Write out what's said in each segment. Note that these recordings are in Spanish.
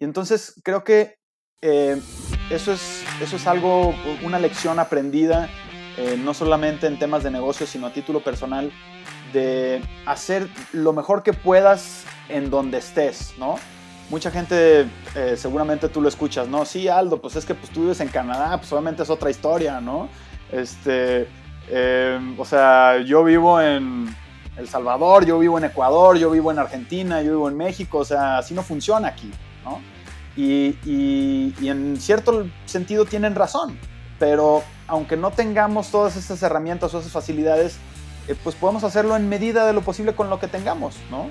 Y entonces creo que eh, eso, es, eso es algo, una lección aprendida, eh, no solamente en temas de negocio, sino a título personal, de hacer lo mejor que puedas en donde estés, ¿no? Mucha gente, eh, seguramente tú lo escuchas, ¿no? Sí, Aldo, pues es que pues, tú vives en Canadá, pues obviamente es otra historia, ¿no? Este, o sea, yo vivo en El Salvador, yo vivo en Ecuador, yo vivo en Argentina, yo vivo en México, o sea, así no funciona aquí, ¿no? Y, en cierto sentido tienen razón, pero aunque no tengamos todas estas herramientas o esas facilidades, eh, pues podemos hacerlo en medida de lo posible con lo que tengamos, ¿no?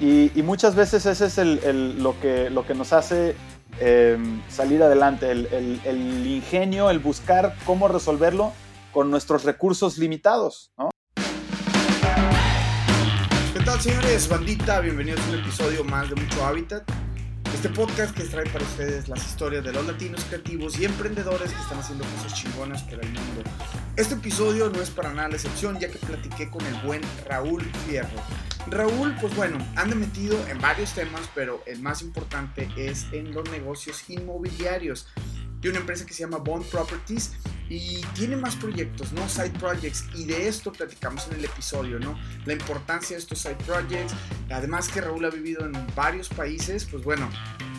Y, muchas veces ese es lo, que, lo que nos hace em, salir adelante, el, ingenio, el buscar cómo resolverlo con nuestros recursos limitados, ¿no? ¿Qué tal, señores? Bandita, bienvenidos a un episodio más de Mucho Hábitat. Este podcast que trae para ustedes las historias de los latinos creativos y emprendedores que están haciendo cosas chingonas para el mundo. Este episodio no es para nada la excepción ya que platiqué con el buen Raúl Fierro. Raúl, pues bueno, anda metido en varios temas, pero el más importante es en los negocios inmobiliarios. Tiene una empresa que se llama Bond Properties y tiene más proyectos, ¿no? Side projects. Y de esto platicamos en el episodio, ¿no? La importancia de estos side projects. Además que Raúl ha vivido en varios países, pues bueno,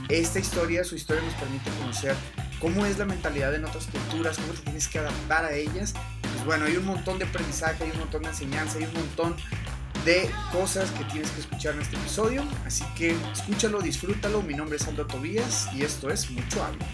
esta historia, su historia nos permite conocer cómo es la mentalidad en otras culturas, cómo te tienes que adaptar a ellas. Pues bueno, hay un montón de aprendizaje, hay un montón de enseñanza, hay un montón de cosas que tienes que escuchar en este episodio. Así que escúchalo, disfrútalo. Mi nombre es Aldo Tobías y esto es Mucho Hábito.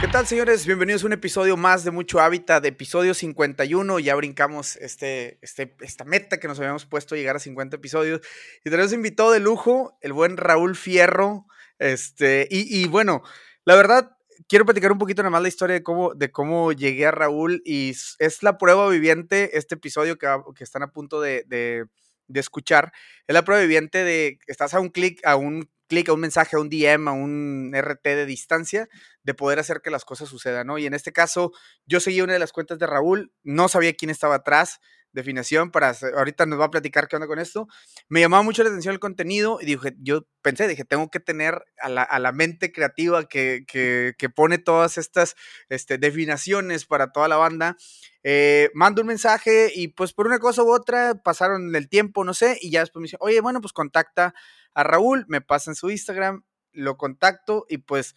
¿Qué tal, señores? Bienvenidos a un episodio más de Mucho Hábitat, de episodio 51. Ya brincamos este, este, esta meta que nos habíamos puesto llegar a 50 episodios. Y tenemos invitado de lujo, el buen Raúl Fierro. Este, y, bueno, la verdad, quiero platicar un poquito nada más la historia de cómo, de cómo llegué a Raúl. Y es la prueba viviente, este episodio que, están a punto de, de, de escuchar. Es la prueba viviente de estás a un clic, a un clic, a un mensaje, a un DM, a un RT de distancia, de poder hacer que las cosas sucedan, ¿no? Y en este caso, yo seguí una de las cuentas de Raúl, no sabía quién estaba atrás, definición, para ahorita nos va a platicar qué onda con esto. Me llamaba mucho la atención el contenido y dije, yo pensé, dije, tengo que tener a la, mente creativa que, que, pone todas estas este, definiciones para toda la banda. Eh, mando un mensaje y pues por una cosa u otra pasaron el tiempo, no sé, y ya después me dice, oye, bueno, pues contacta a Raúl, me pasan su Instagram, lo contacto y pues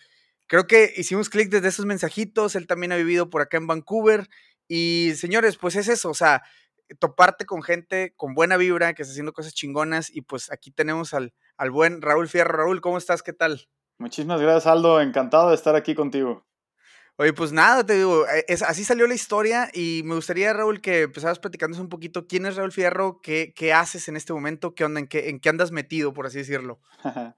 creo que hicimos clic desde esos mensajitos, él también ha vivido por acá en Vancouver y señores, pues es eso, o sea, toparte con gente con buena vibra, que está haciendo cosas chingonas y pues aquí tenemos al, al buen Raúl Fierro. Raúl, ¿cómo estás? ¿Qué tal? Muchísimas gracias, Aldo. Encantado de estar aquí contigo. Oye, pues nada, te digo, eh, así salió la historia y me gustaría, Raúl, que empezaras platicándonos un poquito quién es Raúl Fierro, qué, qué haces en este momento, qué onda, en qué, en qué andas metido, por así decirlo.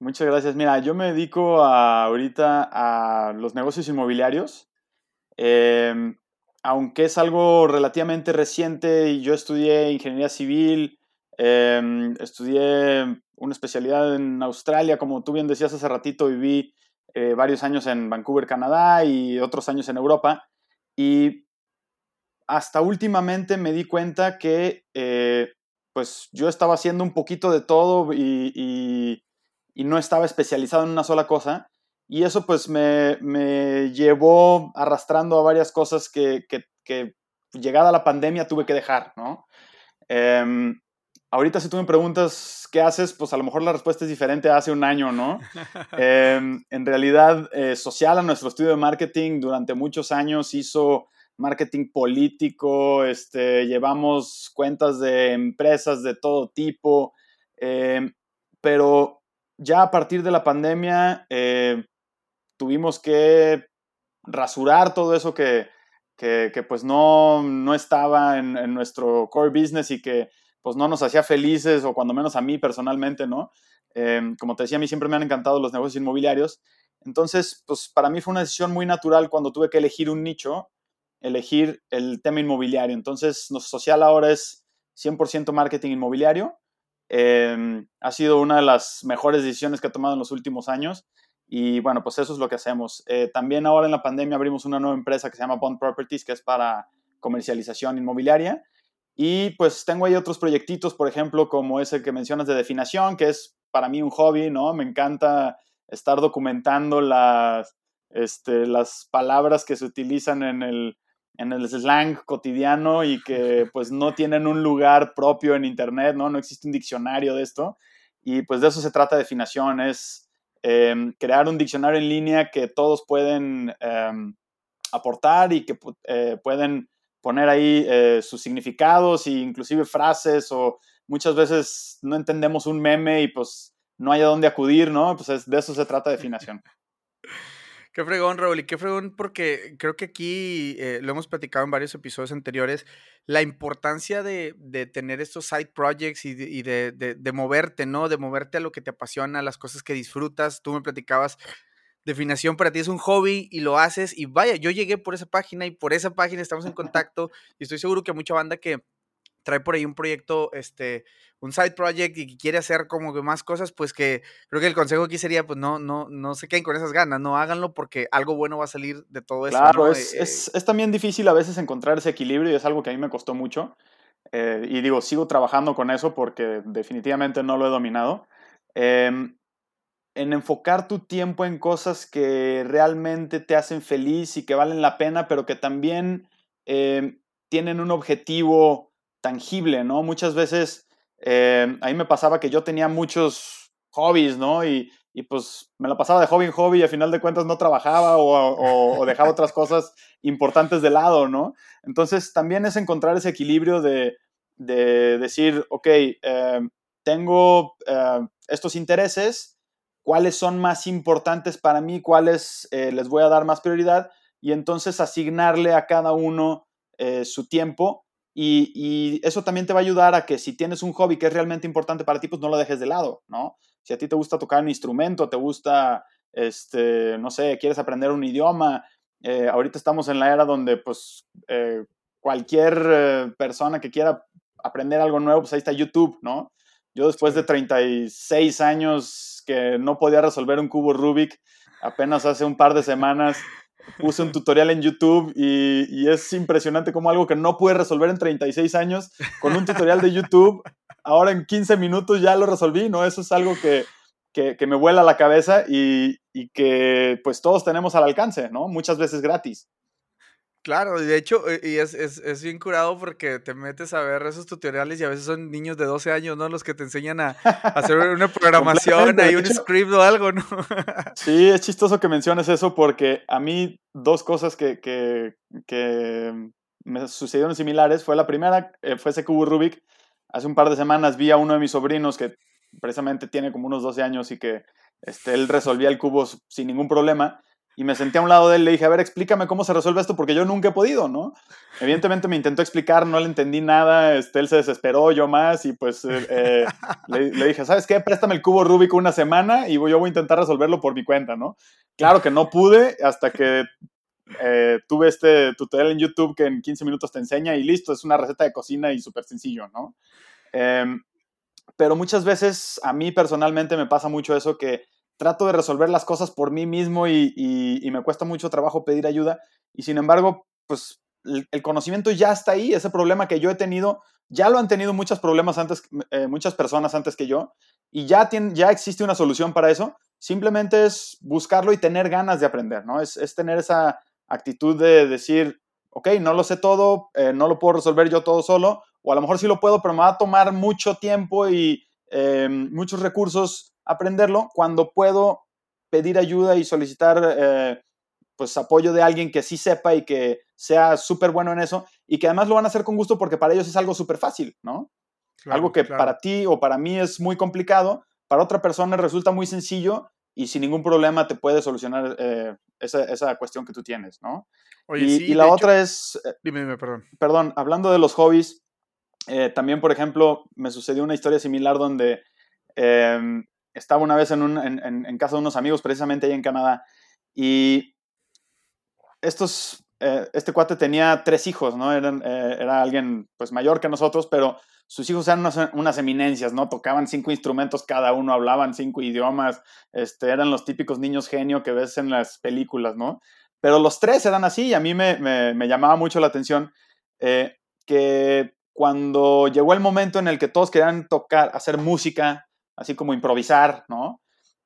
Muchas gracias. Mira, yo me dedico ahorita a los negocios inmobiliarios. Em, aunque es algo relativamente reciente yo estudié ingeniería civil, em, estudié una especialidad en Australia, como tú bien decías hace ratito, viví eh, varios años en Vancouver, Canadá y otros años en Europa. Y hasta últimamente me di cuenta que eh, pues yo estaba haciendo un poquito de todo y, no estaba especializado en una sola cosa. Y eso pues me, llevó arrastrando a varias cosas que, llegada la pandemia tuve que dejar, ¿no? Em, Ahorita si tú me preguntas qué haces, pues a lo mejor la respuesta es diferente hace un año, ¿no? Em, en realidad, eh, Social, a nuestro estudio de marketing, durante muchos años hizo marketing político, este, llevamos cuentas de empresas de todo tipo, em, pero ya a partir de la pandemia eh, tuvimos que rasurar todo eso que, que, pues no, no estaba en, en nuestro core business y que pues no nos hacía felices, o cuando menos a mí personalmente, ¿no? Em, como te decía, a mí siempre me han encantado los negocios inmobiliarios. Entonces, pues para mí fue una decisión muy natural cuando tuve que elegir un nicho, elegir el tema inmobiliario. Entonces, nuestro social ahora es 100% marketing inmobiliario. Em, ha sido una de las mejores decisiones que he tomado en los últimos años. Y bueno, pues eso es lo que hacemos. Eh, también ahora en la pandemia abrimos una nueva empresa que se llama Bond Properties, que es para comercialización inmobiliaria. Y pues tengo ahí otros proyectitos, por ejemplo, como ese que mencionas de definición, que es para mí un hobby, ¿no? Me encanta estar documentando las, este, las palabras que se utilizan en el, en el slang cotidiano y que pues no tienen un lugar propio en Internet, ¿no? No existe un diccionario de esto. Y pues de eso se trata definición, es em, crear un diccionario en línea que todos pueden em, aportar y que eh, pueden poner ahí eh, sus significados e inclusive frases o muchas veces no entendemos un meme y pues no hay a dónde acudir, ¿no? Pues de eso se trata definición. Qué fregón, Raúl, y qué fregón, porque creo que aquí eh, lo hemos platicado en varios episodios anteriores, la importancia de, tener estos side projects y, de, moverte, ¿no? De moverte a lo que te apasiona, las cosas que disfrutas. Tú me platicabas, definición para ti es un hobby y lo haces, y vaya, yo llegué por esa página y por esa página estamos en contacto, y estoy seguro que mucha banda que trae por ahí un proyecto, este, un side project y que quiere hacer como que más cosas, pues que creo que el consejo aquí sería, pues no, no, no se queden con esas ganas, no háganlo porque algo bueno va a salir de todo eso. Claro, es, eh, es, es, también difícil a veces encontrar ese equilibrio y es algo que a mí me costó mucho. Eh, y digo, sigo trabajando con eso porque definitivamente no lo he dominado. Em, en enfocar tu tiempo en cosas que realmente te hacen feliz y que valen la pena, pero que también em, tienen un objetivo tangible, ¿no? Muchas veces eh, a mí me pasaba que yo tenía muchos hobbies, ¿no? Y, pues me la pasaba de hobby en hobby y a final de cuentas no trabajaba o, dejaba otras cosas importantes de lado, ¿no? Entonces también es encontrar ese equilibrio de, decir, ok, eh, tengo eh, estos intereses, cuáles son más importantes para mí, cuáles les voy a dar más prioridad y entonces asignarle a cada uno su tiempo y, eso también te va a ayudar a que si tienes un hobby que es realmente importante para ti, pues no lo dejes de lado, ¿no? Si a ti te gusta tocar un instrumento, te gusta, este, no sé, quieres aprender un idioma, eh, ahorita estamos en la era donde pues eh, cualquier eh, persona que quiera aprender algo nuevo, pues ahí está YouTube, ¿no? Yo después de 36 años que no podía resolver un cubo Rubik, apenas hace un par de semanas puse un tutorial en YouTube y, es impresionante como algo que no pude resolver en 36 años, con un tutorial de YouTube, ahora en 15 minutos ya lo resolví, ¿no? Eso es algo que, me vuela la cabeza y, y, que pues todos tenemos al alcance, ¿no? Muchas veces gratis. Claro, de hecho, eh, y es, es, es, bien curado porque te metes a ver esos tutoriales y a veces son niños de 12 años, ¿no? Los que te enseñan a, hacer una programación, hay un script o algo, ¿no? sí, es chistoso que menciones eso porque a mí dos cosas que, que, que me sucedieron similares. Fue la primera, eh, fue ese cubo Rubik. Hace un par de semanas vi a uno de mis sobrinos que precisamente tiene como unos 12 años y que este, él resolvía el cubo sin ningún problema y me senté a un lado de él y le dije, a ver, explícame cómo se resuelve esto, porque yo nunca he podido, ¿no? Evidentemente me intentó explicar, no le entendí nada, este, él se desesperó, yo más, y pues eh, eh, le, dije, ¿sabes qué? Préstame el cubo Rubik una semana y yo voy a intentar resolverlo por mi cuenta, ¿no? Claro que no pude hasta que eh, tuve este tutorial en YouTube que en 15 minutos te enseña y listo, es una receta de cocina y súper sencillo, ¿no? Em, pero muchas veces a mí personalmente me pasa mucho eso que trato de resolver las cosas por mí mismo y, me cuesta mucho trabajo pedir ayuda. Y sin embargo, pues el, conocimiento ya está ahí. Ese problema que yo he tenido, ya lo han tenido muchos problemas antes, eh, muchas personas antes que yo. Y ya, ya existe una solución para eso. Simplemente es buscarlo y tener ganas de aprender, ¿no? Es, tener esa actitud de decir, ok, no lo sé todo, eh, no lo puedo resolver yo todo solo, o a lo mejor sí lo puedo, pero me va a tomar mucho tiempo y eh, muchos recursos aprenderlo cuando puedo pedir ayuda y solicitar eh, pues apoyo de alguien que sí sepa y que sea súper bueno en eso y que además lo van a hacer con gusto porque para ellos es algo súper fácil, ¿no? algo que para ti o para mí es muy complicado, para otra persona resulta muy sencillo y sin ningún problema te puede solucionar eh, esa, cuestión que tú tienes, ¿no? y, la otra es... Eh, dime, dime, perdón. Perdón, hablando de los hobbies, también, por ejemplo, me sucedió una historia similar donde em, estaba una vez en, en, casa de unos amigos, precisamente ahí en Canadá, y estos, eh, este cuate tenía tres hijos, ¿no? Eran, eh, era alguien pues mayor que nosotros, pero sus hijos eran unas, eminencias, ¿no? Tocaban cinco instrumentos cada uno, hablaban cinco idiomas, este, eran los típicos niños genio que ves en las películas, ¿no? Pero los tres eran así y a mí me, me, llamaba mucho la atención eh, que cuando llegó el momento en el que todos querían tocar, hacer música, así como improvisar, ¿no?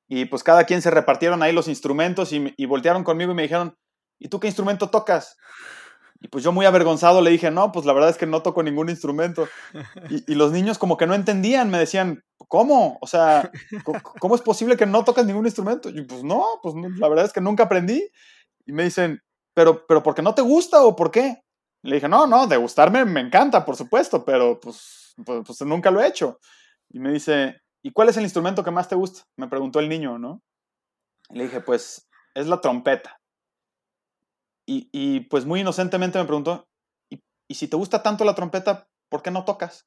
Y pues cada quien se repartieron ahí los instrumentos y, y voltearon conmigo y me dijeron, ¿y tú qué instrumento tocas? Y pues yo muy avergonzado le dije, no, pues la verdad es que no toco ningún instrumento. Y, los niños como que no entendían, me decían, ¿cómo? O sea, ¿cómo es posible que no tocas ningún instrumento? Y pues no, pues la verdad es que nunca aprendí. Y me dicen, ¿pero, pero por qué no te gusta o por qué? Le dije, no, no, de gustarme me encanta, por supuesto, pero pues, pues, pues nunca lo he hecho. Y me dice, ¿y cuál es el instrumento que más te gusta? Me preguntó el niño, ¿no? Y le dije, pues es la trompeta. Y, y pues muy inocentemente me preguntó, ¿y, ¿y, si te gusta tanto la trompeta, por qué no tocas?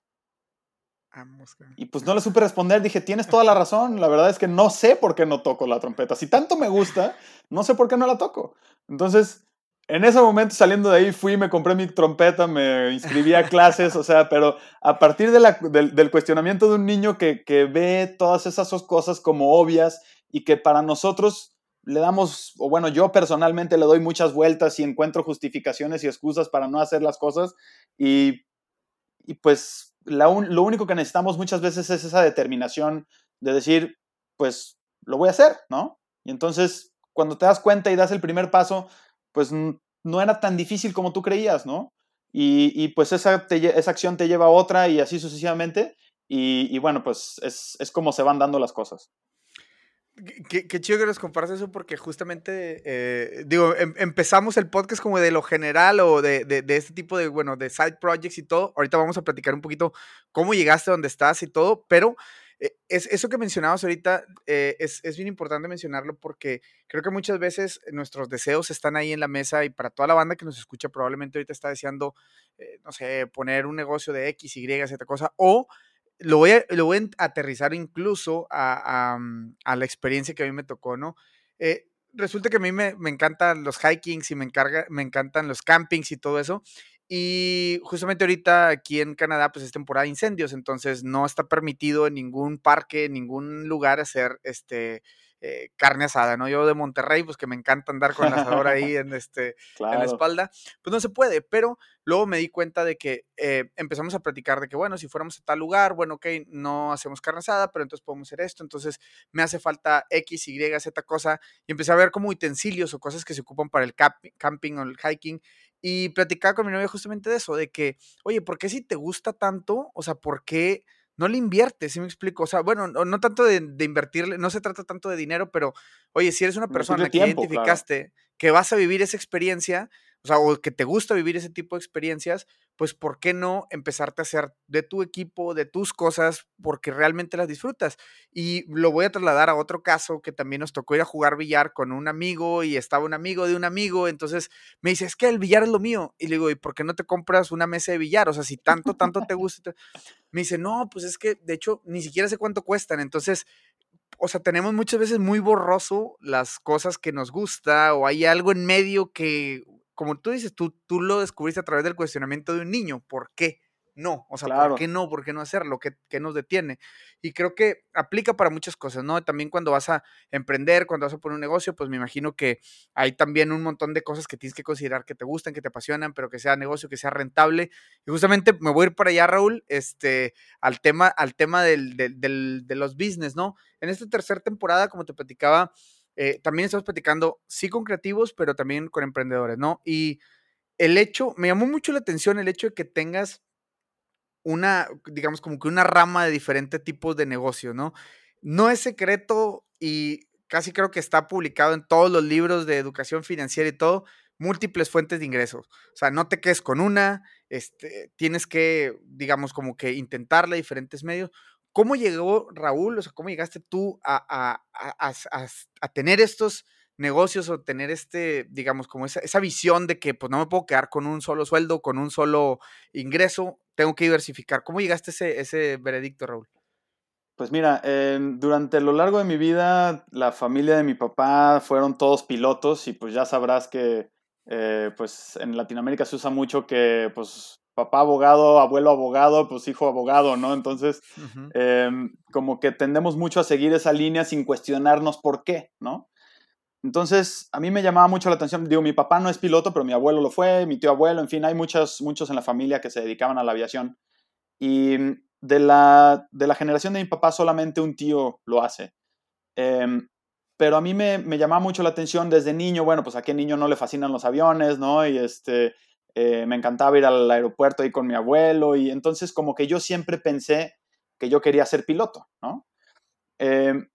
Y pues no le supe responder, dije, tienes toda la razón, la verdad es que no sé por qué no toco la trompeta. Si tanto me gusta, no sé por qué no la toco. Entonces, en ese momento saliendo de ahí fui, me compré mi trompeta, me inscribí a clases, o sea, pero a partir de la, del, cuestionamiento de un niño que, que ve todas esas cosas como obvias y que para nosotros le damos, o bueno, yo personalmente le doy muchas vueltas y encuentro justificaciones y excusas para no hacer las cosas y, y pues lo único que necesitamos muchas veces es esa determinación de decir, pues lo voy a hacer, ¿no? Y entonces, cuando te das cuenta y das el primer paso, pues no era tan difícil como tú creías, ¿no? Y, y pues esa, esa acción te lleva a otra y así sucesivamente. Y, y bueno, pues es, es como se van dando las cosas. Qué, qué, chido que nos compartas eso porque justamente, eh, digo, em, empezamos el podcast como de lo general o de, de, de, este tipo de, bueno, de side projects y todo. Ahorita vamos a platicar un poquito cómo llegaste a donde estás y todo, pero eh, es, eso que mencionabas ahorita eh, es, es, bien importante mencionarlo porque creo que muchas veces nuestros deseos están ahí en la mesa y para toda la banda que nos escucha probablemente ahorita está deseando, eh, no sé, poner un negocio de X, Y, Z cosa o lo voy a, lo voy a aterrizar incluso a, a, mm, la experiencia que a mí me tocó, ¿no? Resulta que a mí me, me, encantan los hikings y me, encarga, me encantan los campings y todo eso. Y justamente ahorita aquí en Canadá, pues es temporada de incendios, entonces no está permitido en ningún parque, en ningún lugar hacer este eh, carne asada, ¿no? Yo de Monterrey, pues que me encanta andar con el asador ahí en, este, claro. en la espalda, pues no se puede, pero luego me di cuenta de que eh, empezamos a platicar de que, bueno, si fuéramos a tal lugar, bueno, ok, no hacemos carne asada, pero entonces podemos hacer esto, entonces me hace falta X, Y, Z cosa, y empecé a ver como utensilios o cosas que se ocupan para el camping o el hiking, y platicaba con mi novia justamente de eso, de que, oye, ¿por qué si te gusta tanto? O sea, ¿por qué no le inviertes, ¿sí me explico? O sea, bueno, no, no tanto de, de, invertirle, no se trata tanto de dinero, pero oye, si eres una persona que tiempo, identificaste claro. que vas a vivir esa experiencia, o sea, o que te gusta vivir ese tipo de experiencias, pues ¿por qué no empezarte a hacer de tu equipo, de tus cosas, porque realmente las disfrutas? Y lo voy a trasladar a otro caso que también nos tocó ir a jugar billar con un amigo y estaba un amigo de un amigo, entonces me dice, es que el billar es lo mío. Y le digo, ¿y por qué no te compras una mesa de billar? O sea, si tanto, tanto te gusta. Me dice, no, pues es que de hecho ni siquiera sé cuánto cuestan, entonces o sea, tenemos muchas veces muy borroso las cosas que nos gusta o hay algo en medio que como tú dices, tú, tú lo descubriste a través del cuestionamiento de un niño. ¿Por qué? No, o sea, claro. ¿por qué no? ¿Por qué no hacerlo? ¿Qué, ¿Qué, nos detiene? Y creo que aplica para muchas cosas, ¿no? También cuando vas a emprender, cuando vas a poner un negocio, pues me imagino que hay también un montón de cosas que tienes que considerar que te gustan, que te apasionan, pero que sea negocio, que sea rentable. Y justamente me voy a ir para allá, Raúl, este, al tema, al tema del, del, del, de los business, ¿no? En esta tercera temporada, como te platicaba, eh, también estamos platicando, sí con creativos, pero también con emprendedores, ¿no? Y el hecho, me llamó mucho la atención el hecho de que tengas una, digamos, como que una rama de diferentes tipos de negocios, ¿no? No es secreto y casi creo que está publicado en todos los libros de educación financiera y todo, múltiples fuentes de ingresos. O sea, no te quedes con una, este, tienes que, digamos, como que intentarla diferentes medios. ¿Cómo llegó Raúl? O sea, ¿cómo llegaste tú a, a, a, tener estos negocios o tener este, digamos, como esa, esa, visión de que pues no me puedo quedar con un solo sueldo, con un solo ingreso, tengo que diversificar? ¿Cómo llegaste a ese, ese veredicto, Raúl? Pues mira, eh, durante lo largo de mi vida, la familia de mi papá fueron todos pilotos y pues ya sabrás que eh, pues en Latinoamérica se usa mucho que pues papá abogado, abuelo abogado, pues hijo abogado, ¿no? Entonces, uh -huh. eh, como que tendemos mucho a seguir esa línea sin cuestionarnos por qué, ¿no? Entonces, a mí me llamaba mucho la atención, digo, mi papá no es piloto, pero mi abuelo lo fue, mi tío abuelo, en fin, hay muchos, muchos en la familia que se dedicaban a la aviación. Y, de la, de la generación de mi papá solamente un tío lo hace. Em, pero a mí me, me, llamaba mucho la atención desde niño, bueno, pues a qué niño no le fascinan los aviones, ¿no? Y este, eh, me encantaba ir al aeropuerto ahí con mi abuelo y entonces como que yo siempre pensé que yo quería ser piloto, ¿no? Em,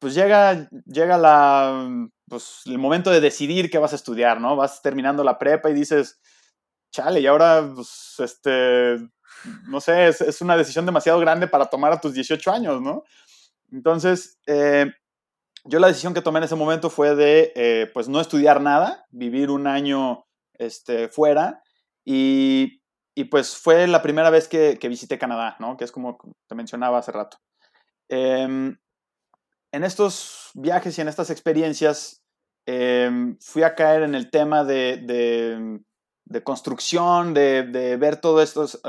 pues llega, llega la, pues, el momento de decidir qué vas a estudiar, ¿no? Vas terminando la prepa y dices, chale, y ahora, pues, este, no sé, es, una decisión demasiado grande para tomar a tus 18 años, ¿no? Entonces, eh, yo la decisión que tomé en ese momento fue de, eh, pues, no estudiar nada, vivir un año este, fuera y, y pues fue la primera vez que, que, visité Canadá, ¿no? Que es como te mencionaba hace rato. Em, en estos viajes y en estas experiencias em, fui a caer en el tema de, de, construcción, de, de, ver todos estos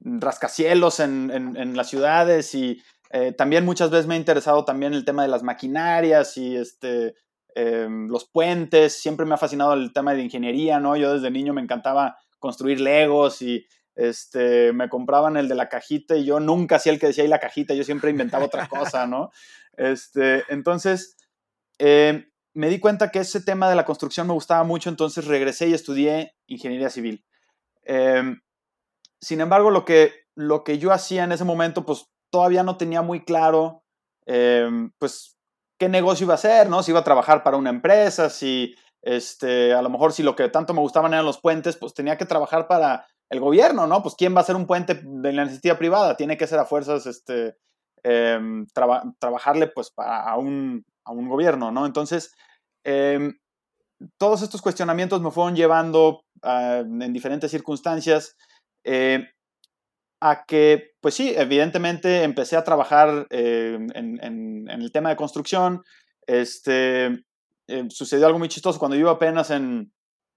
rascacielos en, en, las ciudades y eh, también muchas veces me ha interesado también el tema de las maquinarias y este, em, los puentes, siempre me ha fascinado el tema de ingeniería, ¿no? Yo desde niño me encantaba construir legos y este, me compraban el de la cajita y yo nunca hacía el que decía ahí la cajita, yo siempre inventaba otra cosa, ¿no? Este, entonces, eh, me di cuenta que ese tema de la construcción me gustaba mucho, entonces regresé y estudié ingeniería civil. Em, sin embargo, lo que, lo que yo hacía en ese momento, pues todavía no tenía muy claro, em, pues, qué negocio iba a hacer, ¿no? Si iba a trabajar para una empresa, si, este, a lo mejor si lo que tanto me gustaban eran los puentes, pues tenía que trabajar para el gobierno, ¿no? Pues ¿quién va a hacer un puente de la iniciativa privada? Tiene que ser a fuerzas, este, em, trabajarle pues a un, a un, gobierno, ¿no? Entonces, em, todos estos cuestionamientos me fueron llevando en diferentes circunstancias eh, a que, pues sí, evidentemente empecé a trabajar en, en, el tema de construcción. Este, eh, sucedió algo muy chistoso cuando yo apenas en,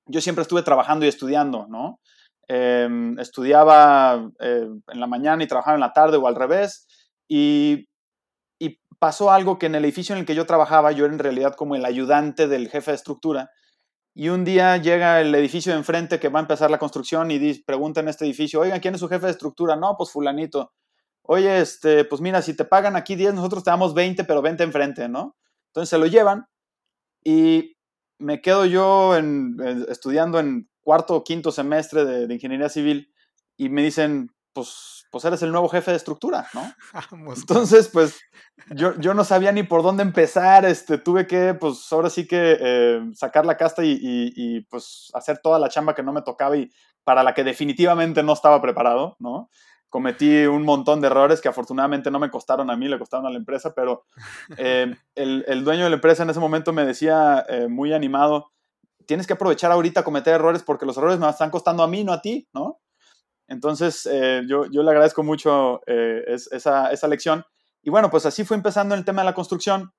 yo siempre estuve trabajando y estudiando, ¿no? Em, estudiaba eh, en la mañana y trabajaba en la tarde o al revés. Y, y, pasó algo que en el edificio en el que yo trabajaba, yo era en realidad como el ayudante del jefe de estructura. Y un día llega el edificio de enfrente que va a empezar la construcción y dice, pregunta en este edificio, oigan, ¿quién es su jefe de estructura? No, pues fulanito. Oye, este, pues mira, si te pagan aquí 10, nosotros te damos 20, pero 20 enfrente, ¿no? Entonces se lo llevan y me quedo yo en, estudiando en cuarto o quinto semestre de, ingeniería civil y me dicen, pues, pues eres el nuevo jefe de estructura, ¿no? Entonces, pues yo, yo no sabía ni por dónde empezar, este, tuve que, pues ahora sí que eh, sacar la casta y, y, pues hacer toda la chamba que no me tocaba y para la que definitivamente no estaba preparado, ¿no? Cometí un montón de errores que afortunadamente no me costaron a mí, le costaron a la empresa, pero eh, el, el, dueño de la empresa en ese momento me decía eh, muy animado, tienes que aprovechar ahorita a cometer errores porque los errores me están costando a mí, no a ti, ¿no? Entonces, eh, yo, yo, le agradezco mucho eh, esa, esa, lección. Y bueno, pues así fue empezando el tema de la construcción.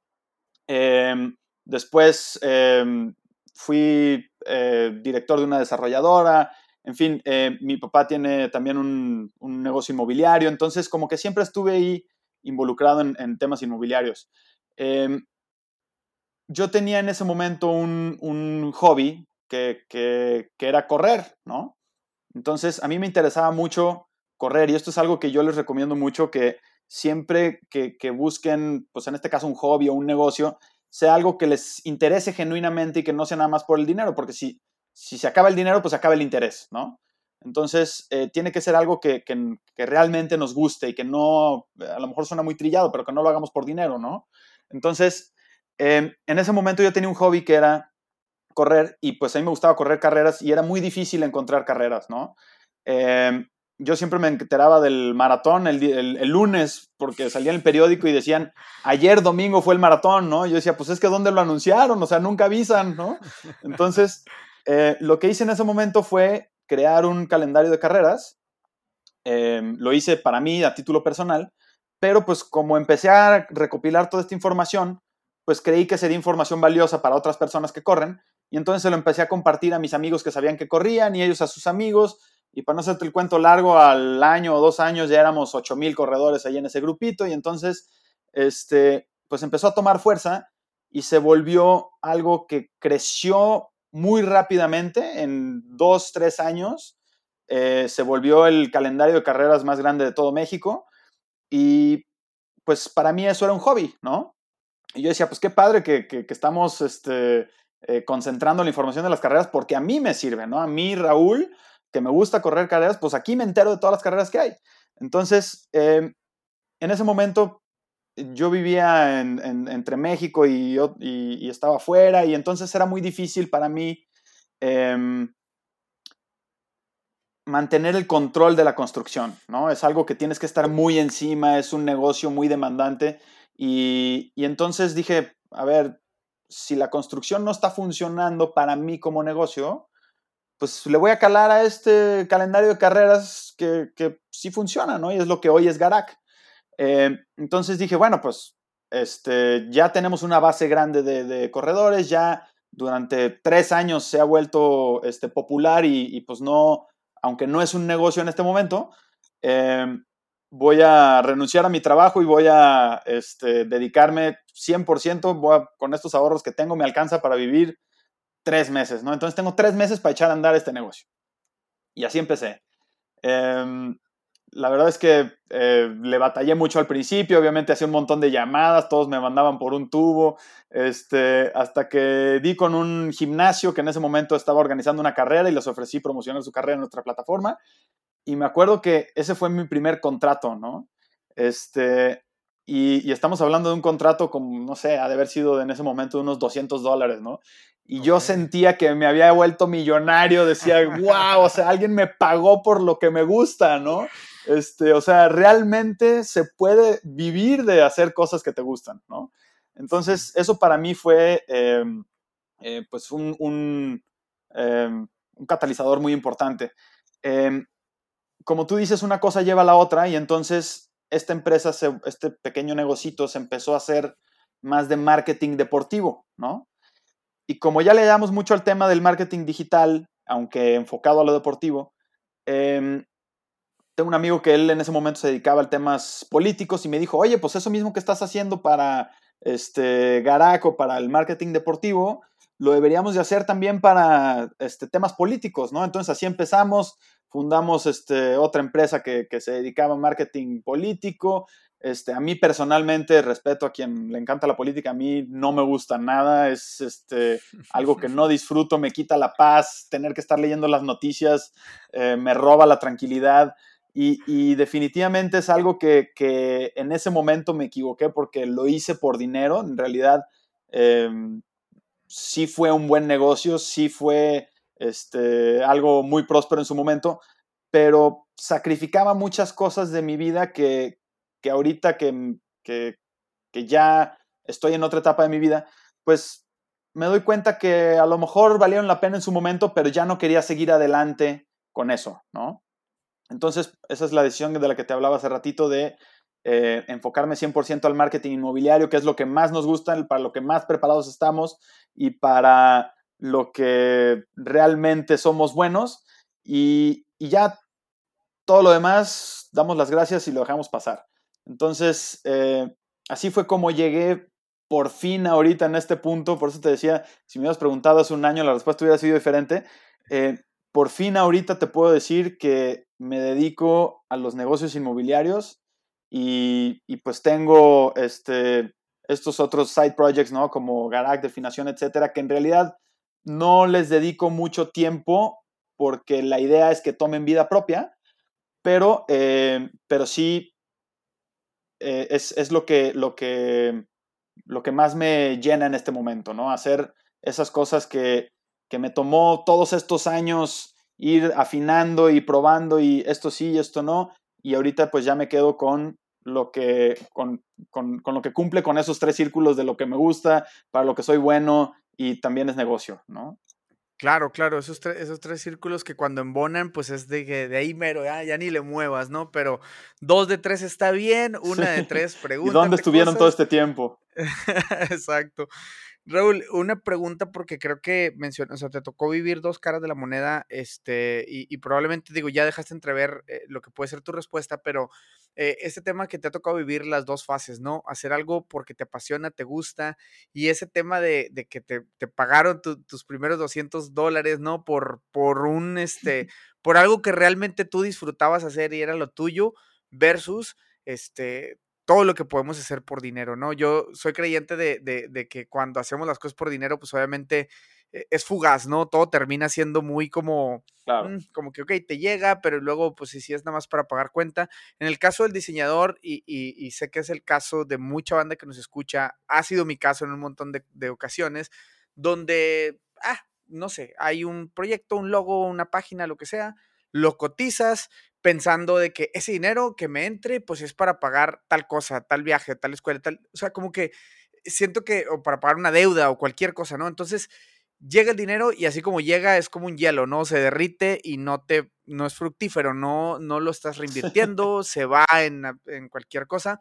Em, después em, fui eh, director de una desarrolladora. En fin, mi papá tiene también un, un, negocio inmobiliario. Entonces, como que siempre estuve ahí involucrado en, temas inmobiliarios. Em, yo tenía en ese momento un, hobby que, era correr, ¿no? Entonces, a mí me interesaba mucho correr y esto es algo que yo les recomiendo mucho, que siempre que, busquen, pues en este caso un hobby o un negocio, sea algo que les interese genuinamente y que no sea nada más por el dinero, porque si, si se acaba el dinero, pues acaba el interés, ¿no? Entonces, eh, tiene que ser algo que, que, realmente nos guste y que no, a lo mejor suena muy trillado, pero que no lo hagamos por dinero, ¿no? Entonces, Em, en ese momento yo tenía un hobby que era correr y pues a mí me gustaba correr carreras y era muy difícil encontrar carreras, ¿no? Em, yo siempre me enteraba del maratón el, lunes porque salía en el periódico y decían, ayer domingo fue el maratón, ¿no? Yo decía, pues es que ¿dónde lo anunciaron? O sea, nunca avisan, ¿no? Entonces, eh, lo que hice en ese momento fue crear un calendario de carreras. Em, lo hice para mí a título personal, pero pues como empecé a recopilar toda esta información, pues creí que sería información valiosa para otras personas que corren y entonces se lo empecé a compartir a mis amigos que sabían que corrían y ellos a sus amigos y para no hacerte el cuento largo, al año o dos años ya éramos 8000 corredores ahí en ese grupito y entonces este pues empezó a tomar fuerza y se volvió algo que creció muy rápidamente en dos, tres años. eh, se volvió el calendario de carreras más grande de todo México y pues para mí eso era un hobby, ¿no? Y yo decía, pues qué padre que, que, estamos este, eh, concentrando la información de las carreras porque a mí me sirve, ¿no? A mí, Raúl, que me gusta correr carreras, pues aquí me entero de todas las carreras que hay. Entonces, em, en ese momento yo vivía entre México y, y, estaba afuera y entonces era muy difícil para mí em, mantener el control de la construcción, ¿no? Es algo que tienes que estar muy encima, es un negocio muy demandante y, y entonces dije, a ver, si la construcción no está funcionando para mí como negocio, pues le voy a calar a este calendario de carreras que, que sí funciona, ¿no? Y es lo que hoy es Garak. Eh, entonces dije, bueno, pues este, ya tenemos una base grande de, corredores, ya durante tres años se ha vuelto este, popular y, pues no, aunque no es un negocio en este momento, eh, voy a renunciar a mi trabajo y voy a este, dedicarme 100%, con estos ahorros que tengo, me alcanza para vivir tres meses, ¿no? Entonces tengo tres meses para echar a andar este negocio. Y así empecé. Em, la verdad es que eh, le batallé mucho al principio, obviamente hacía un montón de llamadas, todos me mandaban por un tubo, este, hasta que di con un gimnasio que en ese momento estaba organizando una carrera y les ofrecí promocionar su carrera en nuestra plataforma. Y me acuerdo que ese fue mi primer contrato, ¿no? Este, y, y, estamos hablando de un contrato como, no sé, ha de haber sido en ese momento unos 200 dólares, ¿no? Y yo sentía que me había vuelto millonario, decía, wow, o sea, alguien me pagó por lo que me gusta, ¿no? Este, o sea, realmente se puede vivir de hacer cosas que te gustan, ¿no? Entonces, eso para mí fue, em, eh, pues, un, un, em, un, catalizador muy importante. Como tú dices, una cosa lleva a la otra y entonces esta empresa, este pequeño negocito se empezó a hacer más de marketing deportivo, ¿no? Y como ya le damos mucho al tema del marketing digital, aunque enfocado a lo deportivo, em, tengo un amigo que él en ese momento se dedicaba a temas políticos y me dijo, oye, pues eso mismo que estás haciendo para este, Garaco, para el marketing deportivo, lo deberíamos de hacer también para este, temas políticos, ¿no? Entonces así empezamos, fundamos este, otra empresa que, que se dedicaba a marketing político, este, a mí personalmente, respeto a quien le encanta la política, a mí no me gusta nada, es este, algo que no disfruto, me quita la paz, tener que estar leyendo las noticias eh, me roba la tranquilidad. Y, definitivamente es algo que, en ese momento me equivoqué porque lo hice por dinero, en realidad em, sí fue un buen negocio, sí fue este, algo muy próspero en su momento, pero sacrificaba muchas cosas de mi vida que, que ahorita que, que, ya estoy en otra etapa de mi vida, pues me doy cuenta que a lo mejor valieron la pena en su momento, pero ya no quería seguir adelante con eso, ¿no? Entonces, esa es la decisión de la que te hablaba hace ratito de eh, enfocarme 100% al marketing inmobiliario, que es lo que más nos gusta, para lo que más preparados estamos y para lo que realmente somos buenos. Y, y ya todo lo demás, damos las gracias y lo dejamos pasar. Entonces, eh, así fue como llegué por fin ahorita en este punto. Por eso te decía, si me hubieras preguntado hace un año, la respuesta hubiera sido diferente. Eh, por fin ahorita te puedo decir que me dedico a los negocios inmobiliarios y, pues tengo este, estos otros side projects, ¿no? Como Garac, definación, etcétera, que en realidad no les dedico mucho tiempo porque la idea es que tomen vida propia, pero, eh, pero sí eh, es, lo, que, lo, que, lo que más me llena en este momento, ¿no? Hacer esas cosas que, me tomó todos estos años ir afinando y probando y esto sí y esto no, y ahorita pues ya me quedo con lo que, con, con, lo que cumple con esos tres círculos de lo que me gusta, para lo que soy bueno y también es negocio, ¿no? Claro, claro, esos, esos tres círculos que cuando embonan, pues es de, de ahí mero, ya, ya ni le muevas, ¿no? Pero dos de tres está bien, una de tres pregunta. ¿Y dónde estuvieron todo este tiempo? Exacto. Raúl, una pregunta porque creo que mencionas, o sea, te tocó vivir dos caras de la moneda, este, y, probablemente digo, ya dejaste entrever eh, lo que puede ser tu respuesta, pero eh, este tema que te ha tocado vivir las dos fases, ¿no? Hacer algo porque te apasiona, te gusta, y ese tema de, que te, pagaron tus primeros 200 dólares, ¿no? Por, por un, este, por algo que realmente tú disfrutabas hacer y era lo tuyo versus este, todo lo que podemos hacer por dinero, ¿no? Yo soy creyente de, de, que cuando hacemos las cosas por dinero, pues obviamente eh, es fugaz, ¿no? Todo termina siendo muy como, mm, como que, ok, te llega, pero luego, pues si es nada más para pagar cuenta. En el caso del diseñador, y, y, sé que es el caso de mucha banda que nos escucha, ha sido mi caso en un montón de, de ocasiones, donde, ah, no sé, hay un proyecto, un logo, una página, lo que sea, lo cotizas, pensando de que ese dinero que me entre, pues es para pagar tal cosa, tal viaje, tal escuela, tal, o sea, como que siento que, o para pagar una deuda o cualquier cosa, ¿no? Entonces, llega el dinero y así como llega es como un hielo, ¿no? Se derrite y no te, no es fructífero, no, no lo estás reinvirtiendo, se va en, en, cualquier cosa.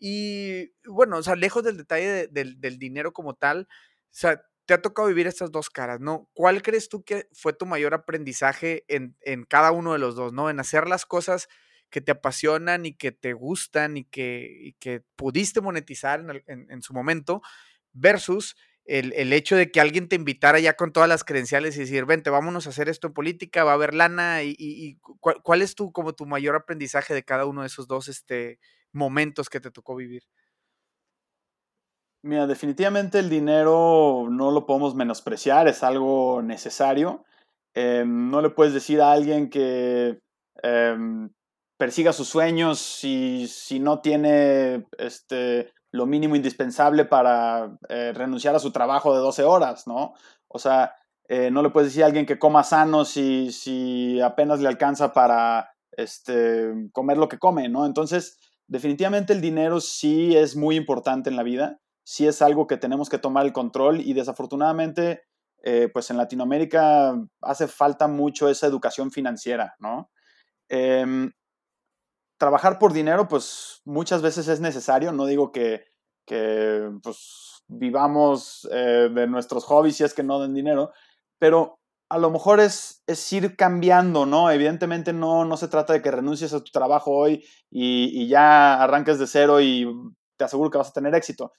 Y bueno, o sea, lejos del detalle del dinero como tal, o sea, te ha tocado vivir estas dos caras, ¿no? ¿Cuál crees tú que fue tu mayor aprendizaje en, cada uno de los dos, ¿no? En hacer las cosas que te apasionan y que te gustan y que, que pudiste monetizar en, su momento, versus el, hecho de que alguien te invitara ya con todas las credenciales y decir, vente, vámonos a hacer esto en política, va a haber lana, y, ¿cuál, es tu, como tu mayor aprendizaje de cada uno de esos dos este, momentos que te tocó vivir? Mira, definitivamente el dinero no lo podemos menospreciar, es algo necesario. Em, no le puedes decir a alguien que em, persiga sus sueños si, si no tiene este, lo mínimo indispensable para eh, renunciar a su trabajo de 12 horas, ¿no? O sea, eh, no le puedes decir a alguien que coma sano si, si apenas le alcanza para este, comer lo que come, ¿no? Entonces, definitivamente el dinero sí es muy importante en la vida sí es algo que tenemos que tomar el control y desafortunadamente, eh, pues en Latinoamérica hace falta mucho esa educación financiera, ¿no? Em, trabajar por dinero, pues muchas veces es necesario, no digo que, pues, vivamos eh, de nuestros hobbies si es que no den dinero, pero a lo mejor es, es ir cambiando, ¿no? Evidentemente no, no se trata de que renuncies a tu trabajo hoy y, y ya arranques de cero y te aseguro que vas a tener éxito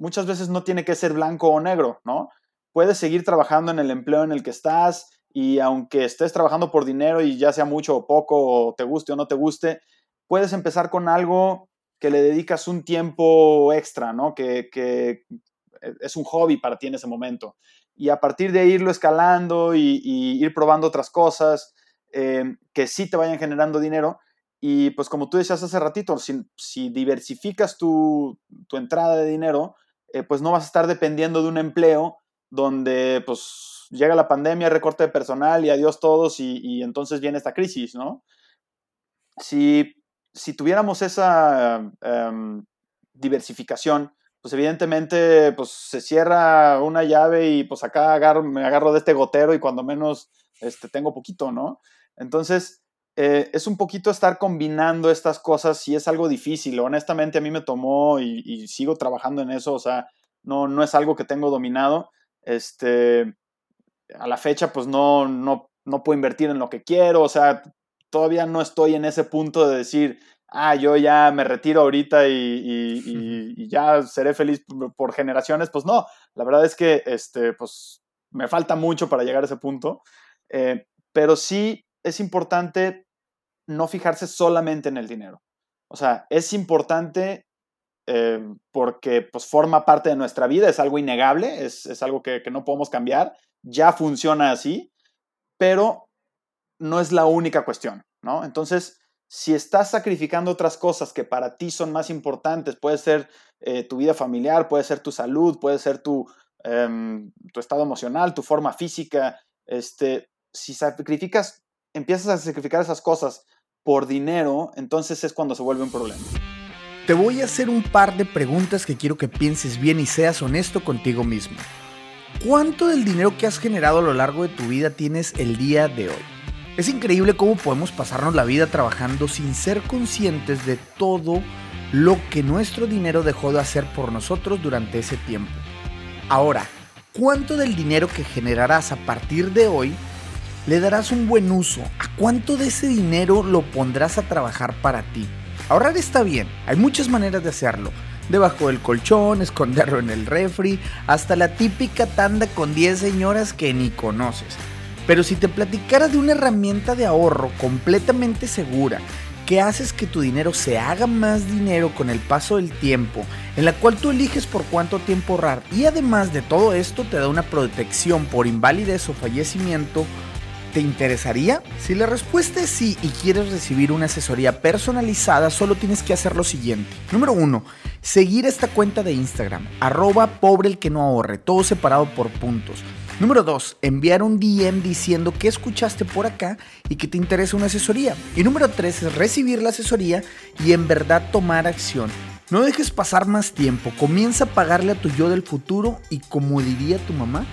muchas veces no tiene que ser blanco o negro, ¿no? Puedes seguir trabajando en el empleo en el que estás y aunque estés trabajando por dinero y ya sea mucho o poco, o te guste o no te guste, puedes empezar con algo que le dedicas un tiempo extra, ¿no? Que, es un hobby para ti en ese momento. Y a partir de irlo escalando y, ir probando otras cosas eh, que sí te vayan generando dinero. Y pues como tú decías hace ratito, si, diversificas tu, tu, entrada de dinero, eh, pues no vas a estar dependiendo de un empleo donde pues llega la pandemia, recorte de personal y adiós todos y, entonces viene esta crisis, ¿no? Si, si tuviéramos esa em, diversificación, pues evidentemente pues se cierra una llave y pues acá me agarro de este gotero y cuando menos este, tengo poquito, ¿no? Entonces, eh, es un poquito estar combinando estas cosas y es algo difícil. Honestamente, a mí me tomó y, sigo trabajando en eso. O sea, no, no es algo que tengo dominado. Este, a la fecha, pues no, no, no puedo invertir en lo que quiero. O sea, todavía no estoy en ese punto de decir, ah, yo ya me retiro ahorita y, ya seré feliz por, generaciones. Pues no, la verdad es que este, pues, me falta mucho para llegar a ese punto. Eh, pero sí es importante no fijarse solamente en el dinero. O sea, es importante eh, porque pues, forma parte de nuestra vida, es algo innegable, es, algo que, no podemos cambiar, ya funciona así, pero no es la única cuestión, ¿no? Entonces, si estás sacrificando otras cosas que para ti son más importantes, puede ser eh, tu vida familiar, puede ser tu salud, puede ser tu, em, tu estado emocional, tu forma física, este, si sacrificas empiezas a sacrificar esas cosas por dinero, entonces es cuando se vuelve un problema. Te voy a hacer un par de preguntas que quiero que pienses bien y seas honesto contigo mismo. ¿Cuánto del dinero que has generado a lo largo de tu vida tienes el día de hoy? Es increíble cómo podemos pasarnos la vida trabajando sin ser conscientes de todo lo que nuestro dinero dejó de hacer por nosotros durante ese tiempo. Ahora, ¿cuánto del dinero que generarás a partir de hoy le darás un buen uso? ¿A cuánto de ese dinero lo pondrás a trabajar para ti? Ahorrar está bien, hay muchas maneras de hacerlo. Debajo del colchón, esconderlo en el refri, hasta la típica tanda con 10 señoras que ni conoces. Pero si te platicara de una herramienta de ahorro completamente segura, que haces que tu dinero se haga más dinero con el paso del tiempo, en la cual tú eliges por cuánto tiempo ahorrar y además de todo esto te da una protección por invalidez o fallecimiento, ¿Te interesaría? Si la respuesta es sí y quieres recibir una asesoría personalizada, solo tienes que hacer lo siguiente. Número uno, seguir esta cuenta de Instagram, arroba pobre el que no ahorre, todo separado por puntos. Número 2. Enviar un DM diciendo que escuchaste por acá y que te interesa una asesoría. Y número 3 es recibir la asesoría y en verdad tomar acción. No dejes pasar más tiempo, comienza a pagarle a tu yo del futuro y como diría tu mamá,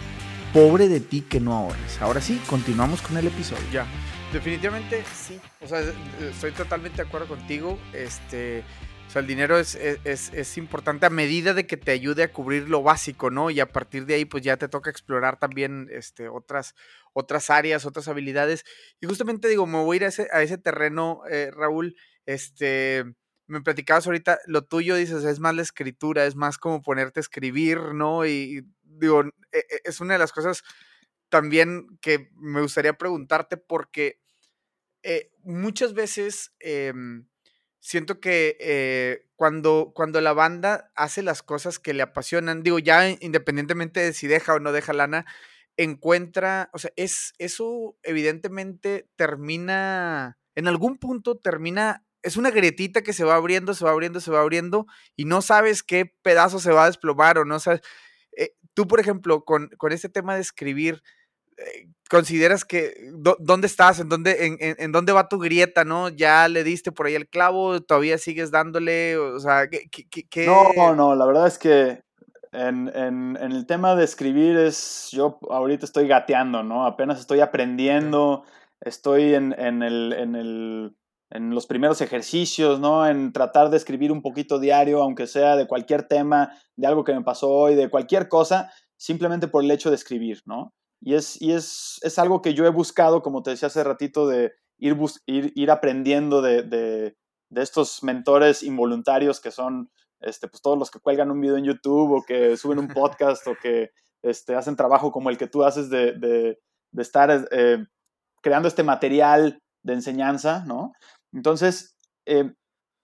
pobre de ti que no ahorres. Ahora sí, continuamos con el episodio. Ya, definitivamente sí. O sea, estoy totalmente de acuerdo contigo. Este, o sea, el dinero es, es, es, importante a medida de que te ayude a cubrir lo básico, ¿no? Y a partir de ahí, pues ya te toca explorar también este, otras, otras áreas, otras habilidades. Y justamente digo, me voy a ir a ese, a ese terreno, eh, Raúl. Este, me platicabas ahorita, lo tuyo dices, es más la escritura, es más como ponerte a escribir, ¿no? Y, digo, e, e, es una de las cosas también que me gustaría preguntarte porque eh, muchas veces em, siento que eh, cuando, cuando la banda hace las cosas que le apasionan, digo, ya independientemente de si deja o no deja lana, encuentra, o sea, es, eso evidentemente termina, en algún punto termina es una grietita que se va abriendo, se va abriendo, se va abriendo y no sabes qué pedazo se va a desplomar o no sabes. Tú, por ejemplo, con, con, este tema de escribir, eh, ¿consideras que dónde estás? ¿En dónde, en, en, dónde va tu grieta? ¿No? ¿Ya le diste por ahí el clavo? ¿Todavía sigues dándole? O sea, ¿qué, qué, No, no, la verdad es que en, en, el tema de escribir es, yo ahorita estoy gateando, ¿no? Apenas estoy aprendiendo, estoy en, en el, en el en los primeros ejercicios, ¿no? En tratar de escribir un poquito diario, aunque sea de cualquier tema, de algo que me pasó hoy, de cualquier cosa, simplemente por el hecho de escribir, ¿no? Y es, y es, es algo que yo he buscado, como te decía hace ratito, de ir, ir, ir aprendiendo de, de, de, estos mentores involuntarios que son este, pues, todos los que cuelgan un video en YouTube o que suben un podcast o que este, hacen trabajo como el que tú haces de, de, estar eh, creando este material de enseñanza, ¿no? Entonces, eh,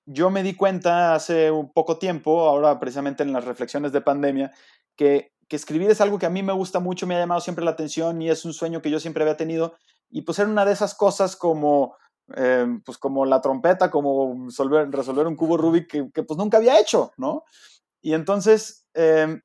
yo me di cuenta hace un poco tiempo, ahora precisamente en las reflexiones de pandemia, que, escribir es algo que a mí me gusta mucho, me ha llamado siempre la atención y es un sueño que yo siempre había tenido. Y pues era una de esas cosas como, eh, pues como la trompeta, como resolver, resolver un cubo Rubik que, pues nunca había hecho, ¿no? Y entonces em,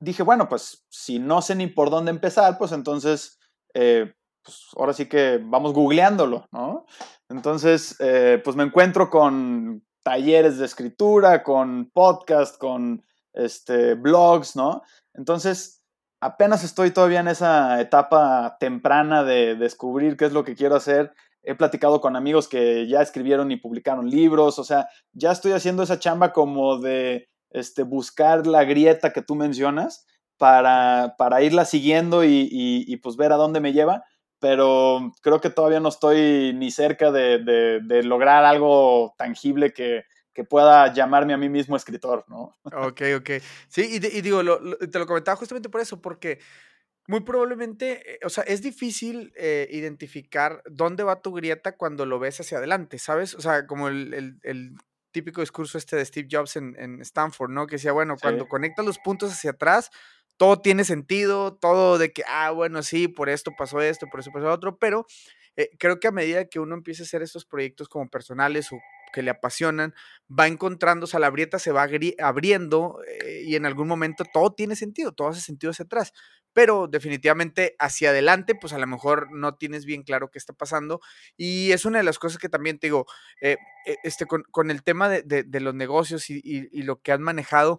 dije, bueno, pues si no sé ni por dónde empezar, pues entonces eh, pues ahora sí que vamos googleándolo, ¿no? Entonces, eh, pues me encuentro con talleres de escritura, con podcast, con este, blogs, ¿no? Entonces, apenas estoy todavía en esa etapa temprana de descubrir qué es lo que quiero hacer. He platicado con amigos que ya escribieron y publicaron libros, o sea, ya estoy haciendo esa chamba como de este, buscar la grieta que tú mencionas para, para irla siguiendo y, y pues ver a dónde me lleva pero creo que todavía no estoy ni cerca de, lograr algo tangible que, pueda llamarme a mí mismo escritor, ¿no? Ok, ok. Sí, y, digo, te lo comentaba justamente por eso, porque muy probablemente, eh, o sea, es difícil eh, identificar dónde va tu grieta cuando lo ves hacia adelante, ¿sabes? O sea, como el, típico discurso este de Steve Jobs en, Stanford, ¿no? Que decía, bueno, cuando conectas los puntos hacia atrás, todo tiene sentido, todo de que, ah, bueno, sí, por esto pasó esto, por eso pasó otro, pero eh, creo que a medida que uno empieza a hacer estos proyectos como personales o que le apasionan, va encontrando, o sea, la brieta se va abriendo eh, y en algún momento todo tiene sentido, todo hace sentido hacia atrás, pero definitivamente hacia adelante, pues a lo mejor no tienes bien claro qué está pasando y es una de las cosas que también te digo, eh, este, con, el tema de, los negocios y lo que has manejado,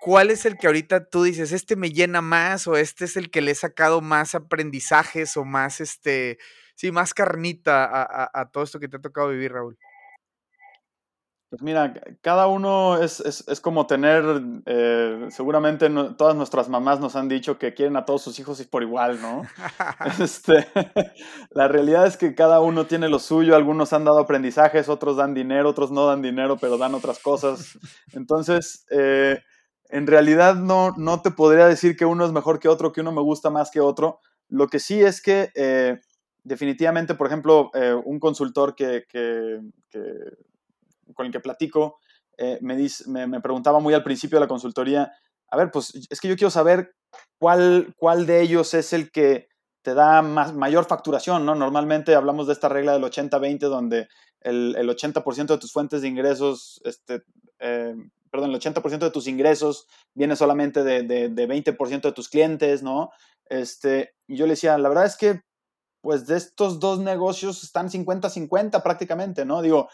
¿cuál es el que ahorita tú dices, este me llena más o este es el que le he sacado más aprendizajes o más, este, sí, más carnita a, todo esto que te ha tocado vivir, Raúl? Pues mira, cada uno es, es, como tener, eh, seguramente todas nuestras mamás nos han dicho que quieren a todos sus hijos y por igual, ¿no? este, la realidad es que cada uno tiene lo suyo, algunos han dado aprendizajes, otros dan dinero, otros no dan dinero, pero dan otras cosas. Entonces, eh, en realidad no, no te podría decir que uno es mejor que otro, que uno me gusta más que otro, Lo que sí es que eh, definitivamente, por ejemplo, eh, un consultor que, con el que platico eh, me, me, preguntaba muy al principio de la consultoría, a ver, pues es que yo quiero saber cuál, cuál de ellos es el que te da más, mayor facturación, ¿no? Normalmente hablamos de esta regla del 80-20, donde el, el 80% de tus fuentes de ingresos, este, perdón, el 80% de tus ingresos viene solamente de, de, de 20% de tus clientes, ¿no? Este, y yo le decía, la verdad es que, pues de estos dos negocios están 50-50 prácticamente, ¿no? Digo,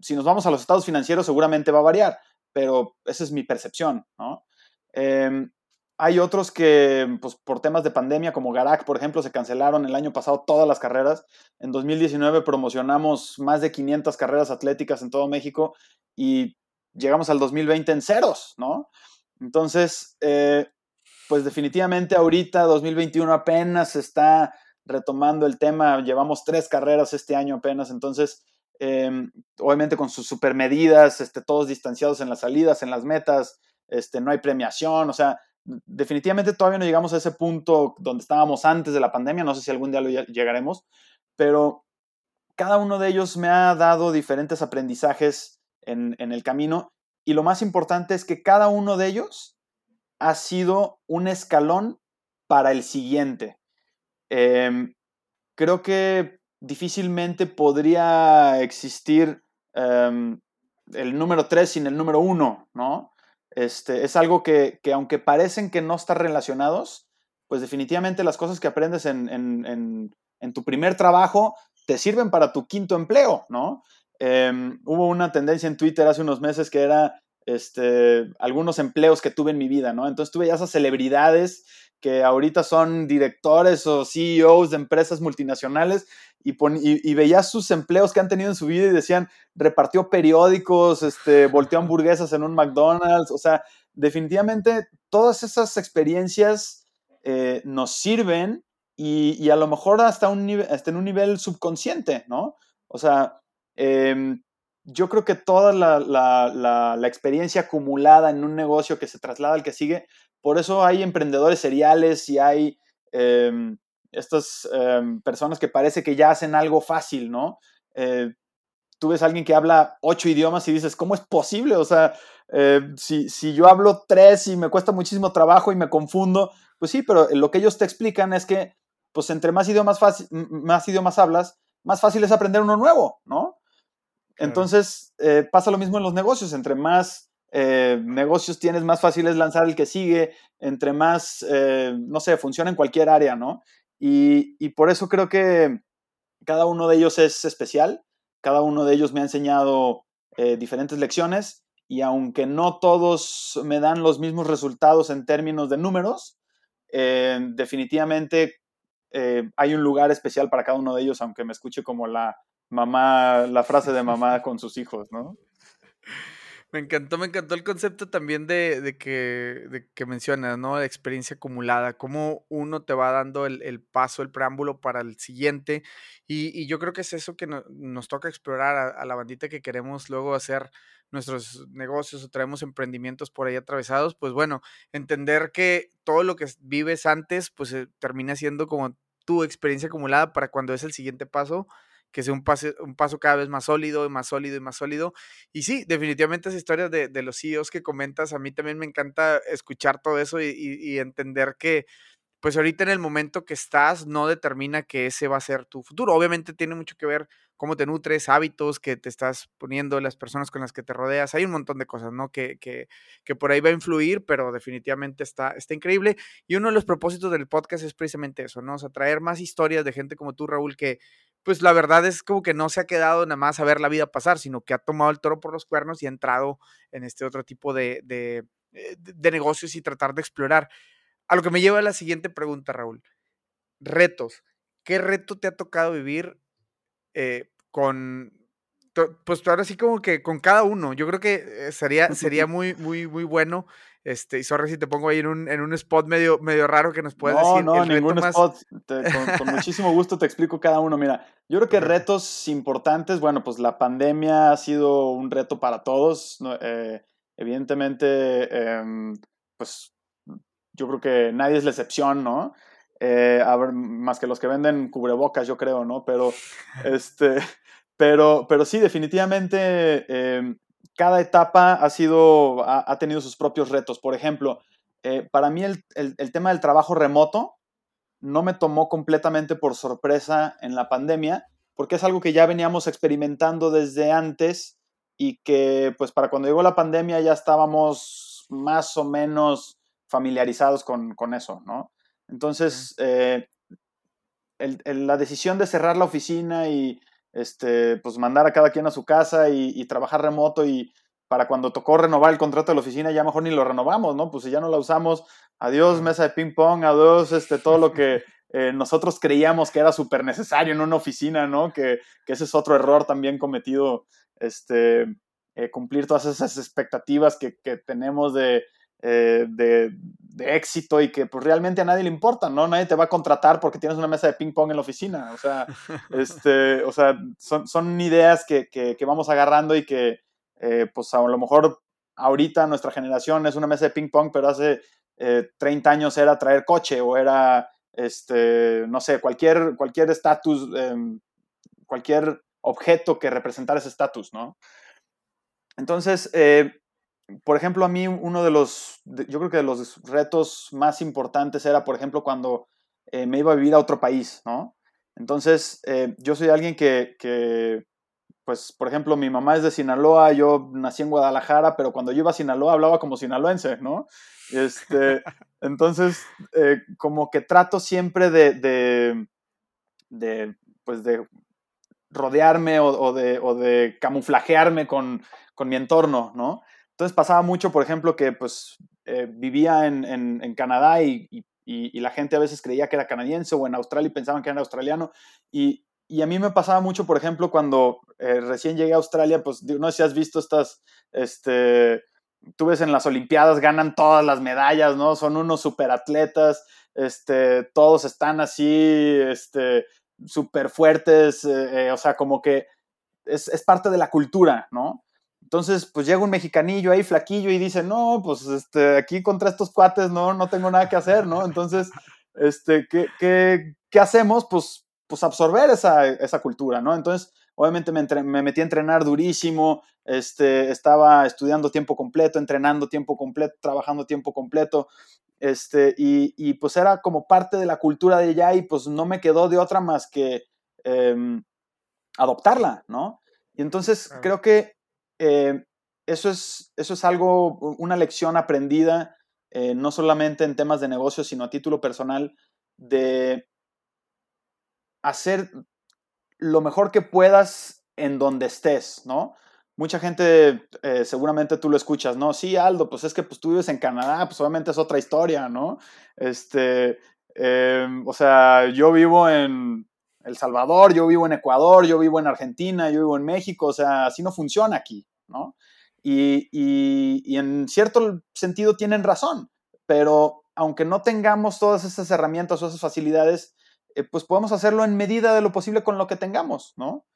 si nos vamos a los estados financieros seguramente va a variar, pero esa es mi percepción, ¿no? Em, hay otros que, pues por temas de pandemia, como Garak, por ejemplo, se cancelaron el año pasado todas las carreras. En 2019 promocionamos más de 500 carreras atléticas en todo México y llegamos al 2020 en ceros, ¿no? Entonces, eh, pues definitivamente ahorita 2021 apenas está retomando el tema, llevamos tres carreras este año apenas, entonces em, obviamente con sus super medidas, este, todos distanciados en las salidas, en las metas, este, no hay premiación, o sea, definitivamente todavía no llegamos a ese punto donde estábamos antes de la pandemia, no sé si algún día lo llegaremos, pero cada uno de ellos me ha dado diferentes aprendizajes en, en el camino y lo más importante es que cada uno de ellos ha sido un escalón para el siguiente. Em, creo que difícilmente podría existir em, el número 3 sin el número 1, ¿no? Este, es algo que, aunque parecen que no están relacionados, pues definitivamente las cosas que aprendes en, en, tu primer trabajo te sirven para tu quinto empleo, ¿no? Em, hubo una tendencia en Twitter hace unos meses que era este, algunos empleos que tuve en mi vida, ¿no? Entonces tuve ya esas celebridades que ahorita son directores o CEOs de empresas multinacionales y, y, veías sus empleos que han tenido en su vida y decían, repartió periódicos, este, volteó hamburguesas en un McDonald's, o sea, definitivamente todas esas experiencias eh, nos sirven y, a lo mejor hasta, un hasta en un nivel subconsciente, ¿no? O sea, eh, yo creo que toda la, experiencia acumulada en un negocio que se traslada al que sigue, por eso hay emprendedores seriales y hay em, estas em, personas que parece que ya hacen algo fácil, ¿no? Eh, tú ves a alguien que habla ocho idiomas y dices, ¿cómo es posible? O sea, eh, si, si, yo hablo tres y me cuesta muchísimo trabajo y me confundo, pues sí, pero lo que ellos te explican es que, pues entre más idiomas, más idiomas hablas, más fácil es aprender uno nuevo, ¿no? Entonces, eh, pasa lo mismo en los negocios. Entre más eh, negocios tienes, más fácil es lanzar el que sigue. Entre más, eh, no sé, funciona en cualquier área, ¿no? Y, por eso creo que cada uno de ellos es especial. Cada uno de ellos me ha enseñado diferentes lecciones. Y aunque no todos me dan los mismos resultados en términos de números, definitivamente hay un lugar especial para cada uno de ellos, aunque me escuche como la mamá, la frase de mamá con sus hijos, ¿no? Me encantó, me encantó el concepto también de, que, de que mencionas, ¿no? De experiencia acumulada, cómo uno te va dando el, paso, el preámbulo para el siguiente. Y, yo creo que es eso que nos toca explorar a, a, la bandita que queremos luego hacer nuestros negocios o traemos emprendimientos por ahí atravesados. Pues bueno, entender que todo lo que vives antes, pues eh, termina siendo como tu experiencia acumulada para cuando es el siguiente paso, que sea un, un paso cada vez más sólido y más sólido y más sólido. Y sí, definitivamente esa historia de, de los CEOs que comentas, a mí también me encanta escuchar todo eso y, entender que pues ahorita en el momento que estás no determina que ese va a ser tu futuro. Obviamente tiene mucho que ver cómo te nutres, hábitos que te estás poniendo, las personas con las que te rodeas. Hay un montón de cosas, ¿no? Que, que, que por ahí va a influir, pero definitivamente está, está increíble. Y uno de los propósitos del podcast es precisamente eso, ¿no? O traer más historias de gente como tú, Raúl, que pues la verdad es como que no se ha quedado nada más a ver la vida pasar, sino que ha tomado el toro por los cuernos y ha entrado en este otro tipo de, de, eh, negocios y tratar de explorar. A lo que me lleva la siguiente pregunta, Raúl. Retos. ¿Qué reto te ha tocado vivir eh, con, pues ahora sí como que con cada uno? Yo creo que eh, sería, sería muy, muy, muy bueno este, y sorry si te pongo ahí en un, en un spot medio, medio raro que nos puedes decir. No, no, ningún spot. con, muchísimo gusto te explico cada uno. Mira, yo creo que retos importantes, bueno, pues la pandemia ha sido un reto para todos. Eh, evidentemente, em, pues yo creo que nadie es la excepción, ¿no? eh, más que los que venden cubrebocas, yo creo, ¿no? Pero, este, pero, pero sí, definitivamente em, cada etapa ha, sido, ha, tenido sus propios retos. Por ejemplo, eh, para mí el, el, tema del trabajo remoto no me tomó completamente por sorpresa en la pandemia, porque es algo que ya veníamos experimentando desde antes y que pues para cuando llegó la pandemia ya estábamos más o menos familiarizados con, con eso, ¿no? Entonces, eh, la decisión de cerrar la oficina y este, pues mandar a cada quien a su casa y, trabajar remoto y para cuando tocó renovar el contrato de la oficina ya mejor ni lo renovamos, ¿no? Pues si ya no la usamos, adiós mesa de ping pong, adiós este, todo lo que eh, nosotros creíamos que era súper necesario en una oficina, ¿no? Que, ese es otro error también cometido, este, eh, cumplir todas esas expectativas que, que tenemos de, eh, de, éxito y que pues realmente a nadie le importa, ¿no? Nadie te va a contratar porque tienes una mesa de ping pong en la oficina. O sea, este, o sea son, son ideas que, que, vamos agarrando y que eh, pues a lo mejor ahorita nuestra generación es una mesa de ping pong, pero hace 30 eh, años era traer coche o era, este, no sé, cualquier cualquier estatus, em, cualquier objeto que representara ese estatus, ¿no? Entonces, por ejemplo, a mí uno de los, yo creo que de los retos más importantes era, por ejemplo, cuando eh, me iba a vivir a otro país, ¿no? Entonces, eh, yo soy alguien que, que, pues, por ejemplo, mi mamá es de Sinaloa, yo nací en Guadalajara, pero cuando yo iba a Sinaloa hablaba como sinaloense, ¿no? Este, entonces, eh, como que trato siempre de, de, de pues, de rodearme o, de, o de camuflajearme con, con mi entorno, ¿no? Entonces pasaba mucho, por ejemplo, que pues eh, vivía en, Canadá y, la gente a veces creía que era canadiense o en Australia y pensaban que era australiano. Y, a mí me pasaba mucho, por ejemplo, cuando eh, recién llegué a Australia, pues no sé si has visto estas, este, tú ves en las Olimpiadas, ganan todas las medallas, ¿no? Son unos superatletas, este, todos están así, este, súper fuertes, eh, o sea, como que es, es, parte de la cultura, ¿no? Entonces, pues llega un mexicanillo ahí flaquillo y dice, no, pues este, aquí contra estos cuates no, no tengo nada que hacer, ¿no? Entonces, este, ¿qué, qué, qué hacemos? Pues, pues absorber esa, esa cultura, ¿no? Entonces, obviamente me, me, metí a entrenar durísimo, este, estaba estudiando tiempo completo, entrenando tiempo completo, trabajando tiempo completo, este, y, y, pues era como parte de la cultura de allá y pues no me quedó de otra más que em, adoptarla, ¿no? Y entonces creo que eh, eso, es, eso es algo, una lección aprendida, eh, no solamente en temas de negocio, sino a título personal, de hacer lo mejor que puedas en donde estés, ¿no? Mucha gente, eh, seguramente tú lo escuchas, ¿no? Sí, Aldo, pues es que pues, tú vives en Canadá, pues obviamente es otra historia, ¿no? Este, o sea, yo vivo en, el Salvador, yo vivo en Ecuador, yo vivo en Argentina, yo vivo en México, o sea, así no funciona aquí, ¿no? Y, y, en cierto sentido tienen razón, pero aunque no tengamos todas esas herramientas o esas facilidades, eh, pues podemos hacerlo en medida de lo posible con lo que tengamos, ¿no?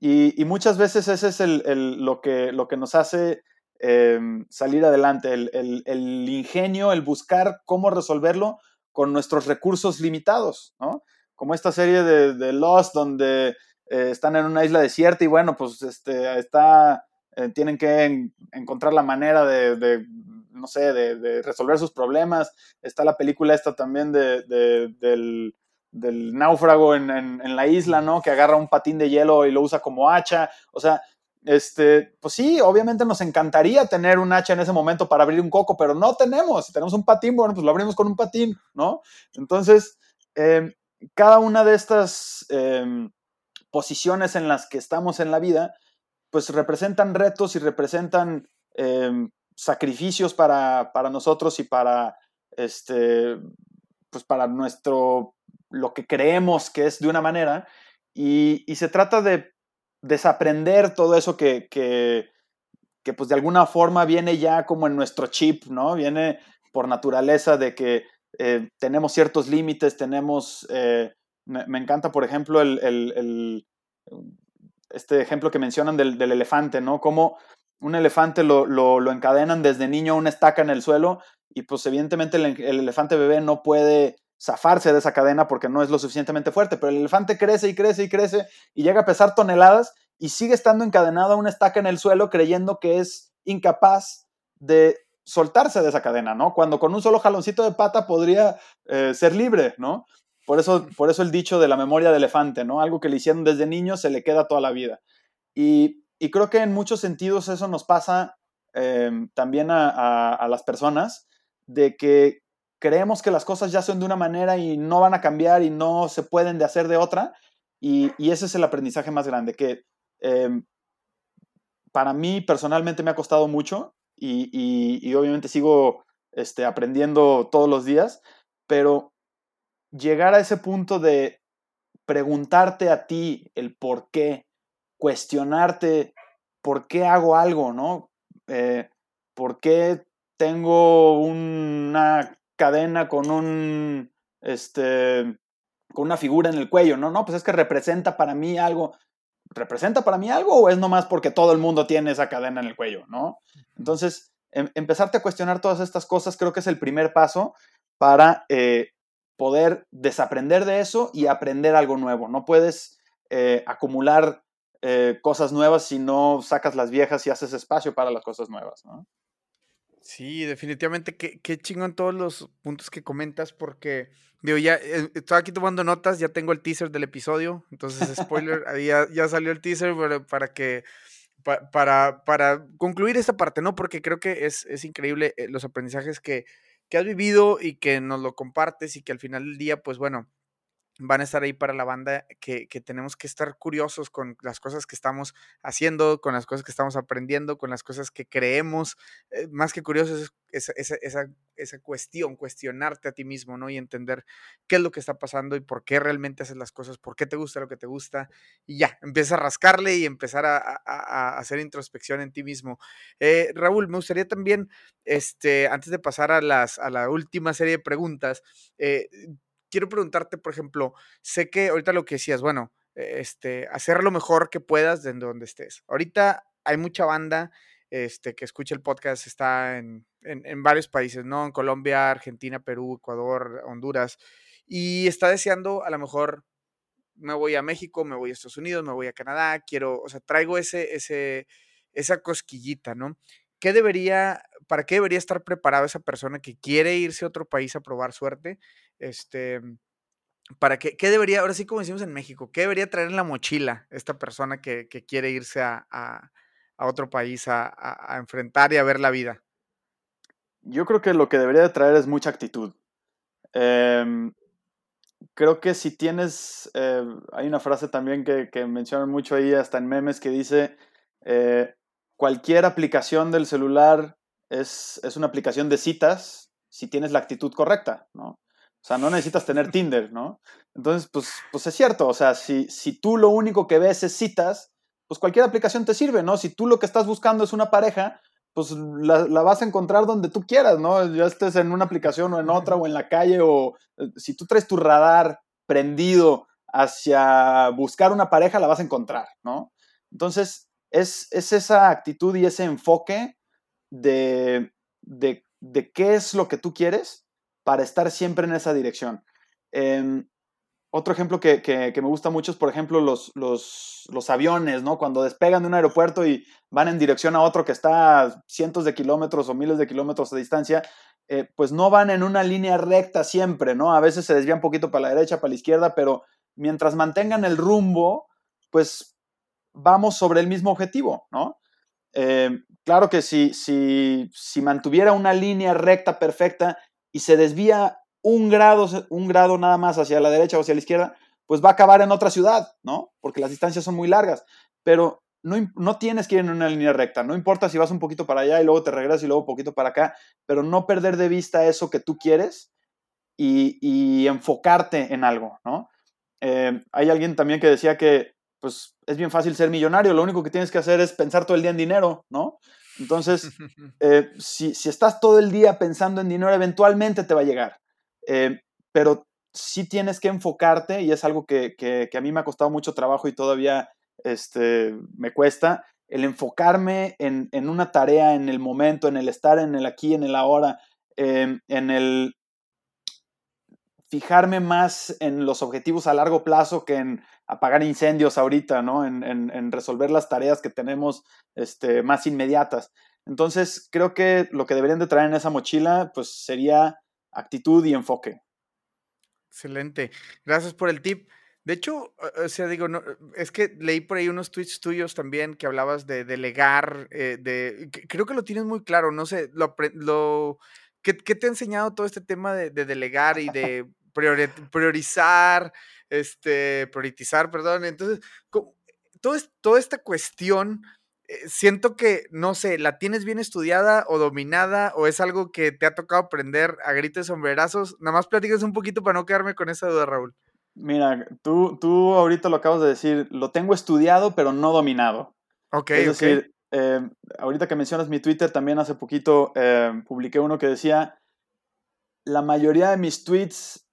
Y, muchas veces ese es el, lo, que, lo que nos hace em, salir adelante, el, el, ingenio, el buscar cómo resolverlo con nuestros recursos limitados, ¿no? como esta serie de, de Lost donde eh, están en una isla desierta y bueno, pues este, está, eh, tienen que encontrar la manera de, no sé, de, resolver sus problemas. Está la película esta también de, del, náufrago en, la isla, ¿no? Que agarra un patín de hielo y lo usa como hacha. O sea, este, pues sí, obviamente nos encantaría tener un hacha en ese momento para abrir un coco, pero no tenemos. Si tenemos un patín, bueno, pues lo abrimos con un patín, ¿no? Entonces, eh, cada una de estas em, posiciones en las que estamos en la vida, pues representan retos y representan em, sacrificios para, nosotros y para, este, pues para nuestro, lo que creemos que es de una manera. Y, se trata de desaprender todo eso que, que, que, pues de alguna forma viene ya como en nuestro chip, ¿no? Viene por naturaleza de que eh, tenemos ciertos límites, tenemos, eh, me, encanta, por ejemplo, el, este ejemplo que mencionan del, elefante, ¿no? Como un elefante lo, encadenan desde niño a una estaca en el suelo y pues evidentemente el, elefante bebé no puede zafarse de esa cadena porque no es lo suficientemente fuerte, pero el elefante crece y crece y crece y llega a pesar toneladas y sigue estando encadenado a una estaca en el suelo creyendo que es incapaz de soltarse de esa cadena, ¿no? Cuando con un solo jaloncito de pata podría eh, ser libre, ¿no? Por eso, por eso el dicho de la memoria de elefante, ¿no? Algo que le hicieron desde niño se le queda toda la vida. Y, creo que en muchos sentidos eso nos pasa em, también a las personas, de que creemos que las cosas ya son de una manera y no van a cambiar y no se pueden de hacer de otra. Y, ese es el aprendizaje más grande, que em, para mí personalmente me ha costado mucho y, obviamente sigo este, aprendiendo todos los días, pero llegar a ese punto de preguntarte a ti el por qué, cuestionarte por qué hago algo, ¿no? Eh, ¿Por qué tengo una cadena con un, este, con una figura en el cuello, no, no, pues es que representa para mí algo. ¿Representa para mí algo o es nomás porque todo el mundo tiene esa cadena en el cuello, no? Entonces, em, empezarte a cuestionar todas estas cosas creo que es el primer paso para eh, poder desaprender de eso y aprender algo nuevo. No puedes eh, acumular eh, cosas nuevas si no sacas las viejas y haces espacio para las cosas nuevas, ¿no? Sí, definitivamente, qué, qué en todos los puntos que comentas, porque, digo, ya eh, estoy aquí tomando notas, ya tengo el teaser del episodio, entonces, spoiler, ahí ya, salió el teaser para, que, para, para concluir esta parte, ¿no? Porque creo que es, es increíble eh, los aprendizajes que, que has vivido y que nos lo compartes y que al final del día, pues bueno, van a estar ahí para la banda que, tenemos que estar curiosos con las cosas que estamos haciendo, con las cosas que estamos aprendiendo, con las cosas que creemos. Eh, más que curiosos es esa, esa, esa, cuestión, cuestionarte a ti mismo, ¿no? Y entender qué es lo que está pasando y por qué realmente haces las cosas, por qué te gusta lo que te gusta. Y ya, empieza a rascarle y empezar a, hacer introspección en ti mismo. Eh, Raúl, me gustaría también, este, antes de pasar a, las, a la última serie de preguntas, eh, quiero preguntarte, por ejemplo, sé que ahorita lo que decías, bueno, este, hacer lo mejor que puedas de donde estés. Ahorita hay mucha banda este, que escucha el podcast, está en, varios países, ¿no? En Colombia, Argentina, Perú, Ecuador, Honduras, y está deseando a lo mejor me voy a México, me voy a Estados Unidos, me voy a Canadá, quiero, o sea, traigo ese, ese, esa cosquillita, ¿no? ¿Qué debería, para qué debería estar preparado esa persona que quiere irse a otro país a probar suerte? Este, para qué, qué debería, ahora sí como decimos en México, ¿qué debería traer en la mochila esta persona que, quiere irse a, otro país a, enfrentar y a ver la vida? Yo creo que lo que debería traer es mucha actitud. Em, creo que si tienes, eh, hay una frase también que, que, mencionan mucho ahí, hasta en memes, que dice, eh, cualquier aplicación del celular es, es, una aplicación de citas si tienes la actitud correcta, ¿no? O sea, no necesitas tener Tinder, ¿no? Entonces, pues, pues es cierto, o sea, si, si tú lo único que ves es citas, pues cualquier aplicación te sirve, ¿no? Si tú lo que estás buscando es una pareja, pues la, la, vas a encontrar donde tú quieras, ¿no? Ya estés en una aplicación o en otra o en la calle o eh, si tú traes tu radar prendido hacia buscar una pareja, la vas a encontrar, ¿no? Entonces, es, esa actitud y ese enfoque de, qué es lo que tú quieres para estar siempre en esa dirección. Em, otro ejemplo que, me gusta mucho es, por ejemplo, los, los, aviones, ¿no? Cuando despegan de un aeropuerto y van en dirección a otro que está cientos de kilómetros o miles de kilómetros de distancia, eh, pues no van en una línea recta siempre, ¿no? A veces se desvían un poquito para la derecha, para la izquierda, pero mientras mantengan el rumbo, pues vamos sobre el mismo objetivo, ¿no? Eh, claro que si, si, si mantuviera una línea recta perfecta y se desvía un grado, un grado nada más hacia la derecha o hacia la izquierda, pues va a acabar en otra ciudad, ¿no? Porque las distancias son muy largas. Pero no, no, tienes que ir en una línea recta. No importa si vas un poquito para allá y luego te regresas y luego un poquito para acá, pero no perder de vista eso que tú quieres y, enfocarte en algo, ¿no? Eh, hay alguien también que decía que pues es bien fácil ser millonario, lo único que tienes que hacer es pensar todo el día en dinero, ¿no? Entonces, eh, si, estás todo el día pensando en dinero, eventualmente te va a llegar. Eh, pero sí tienes que enfocarte, y es algo que, a mí me ha costado mucho trabajo y todavía este, me cuesta, el enfocarme en, una tarea, en el momento, en el estar en el aquí, en el ahora, em, en el fijarme más en los objetivos a largo plazo que en apagar incendios ahorita, ¿no? En, resolver las tareas que tenemos este, más inmediatas. Entonces, creo que lo que deberían de traer en esa mochila, pues sería actitud y enfoque. Excelente. Gracias por el tip. De hecho, o sea, digo, no, es que leí por ahí unos tweets tuyos también que hablabas de delegar, eh, de, creo que lo tienes muy claro, no sé, lo, lo ¿qué, te ha enseñado todo este tema de, delegar y de priorizar, este, priorizar, perdón? Entonces, todo, toda esta cuestión, eh, siento que, no sé, ¿la tienes bien estudiada o dominada o es algo que te ha tocado aprender a gritos sombrerazos? Nada más platicas un poquito para no quedarme con esa duda, Raúl. Mira, tú, tú ahorita lo acabas de decir, lo tengo estudiado, pero no dominado. Ok, es decir, em, ahorita que mencionas mi Twitter, también hace poquito em, publiqué uno que decía, la mayoría de mis tweets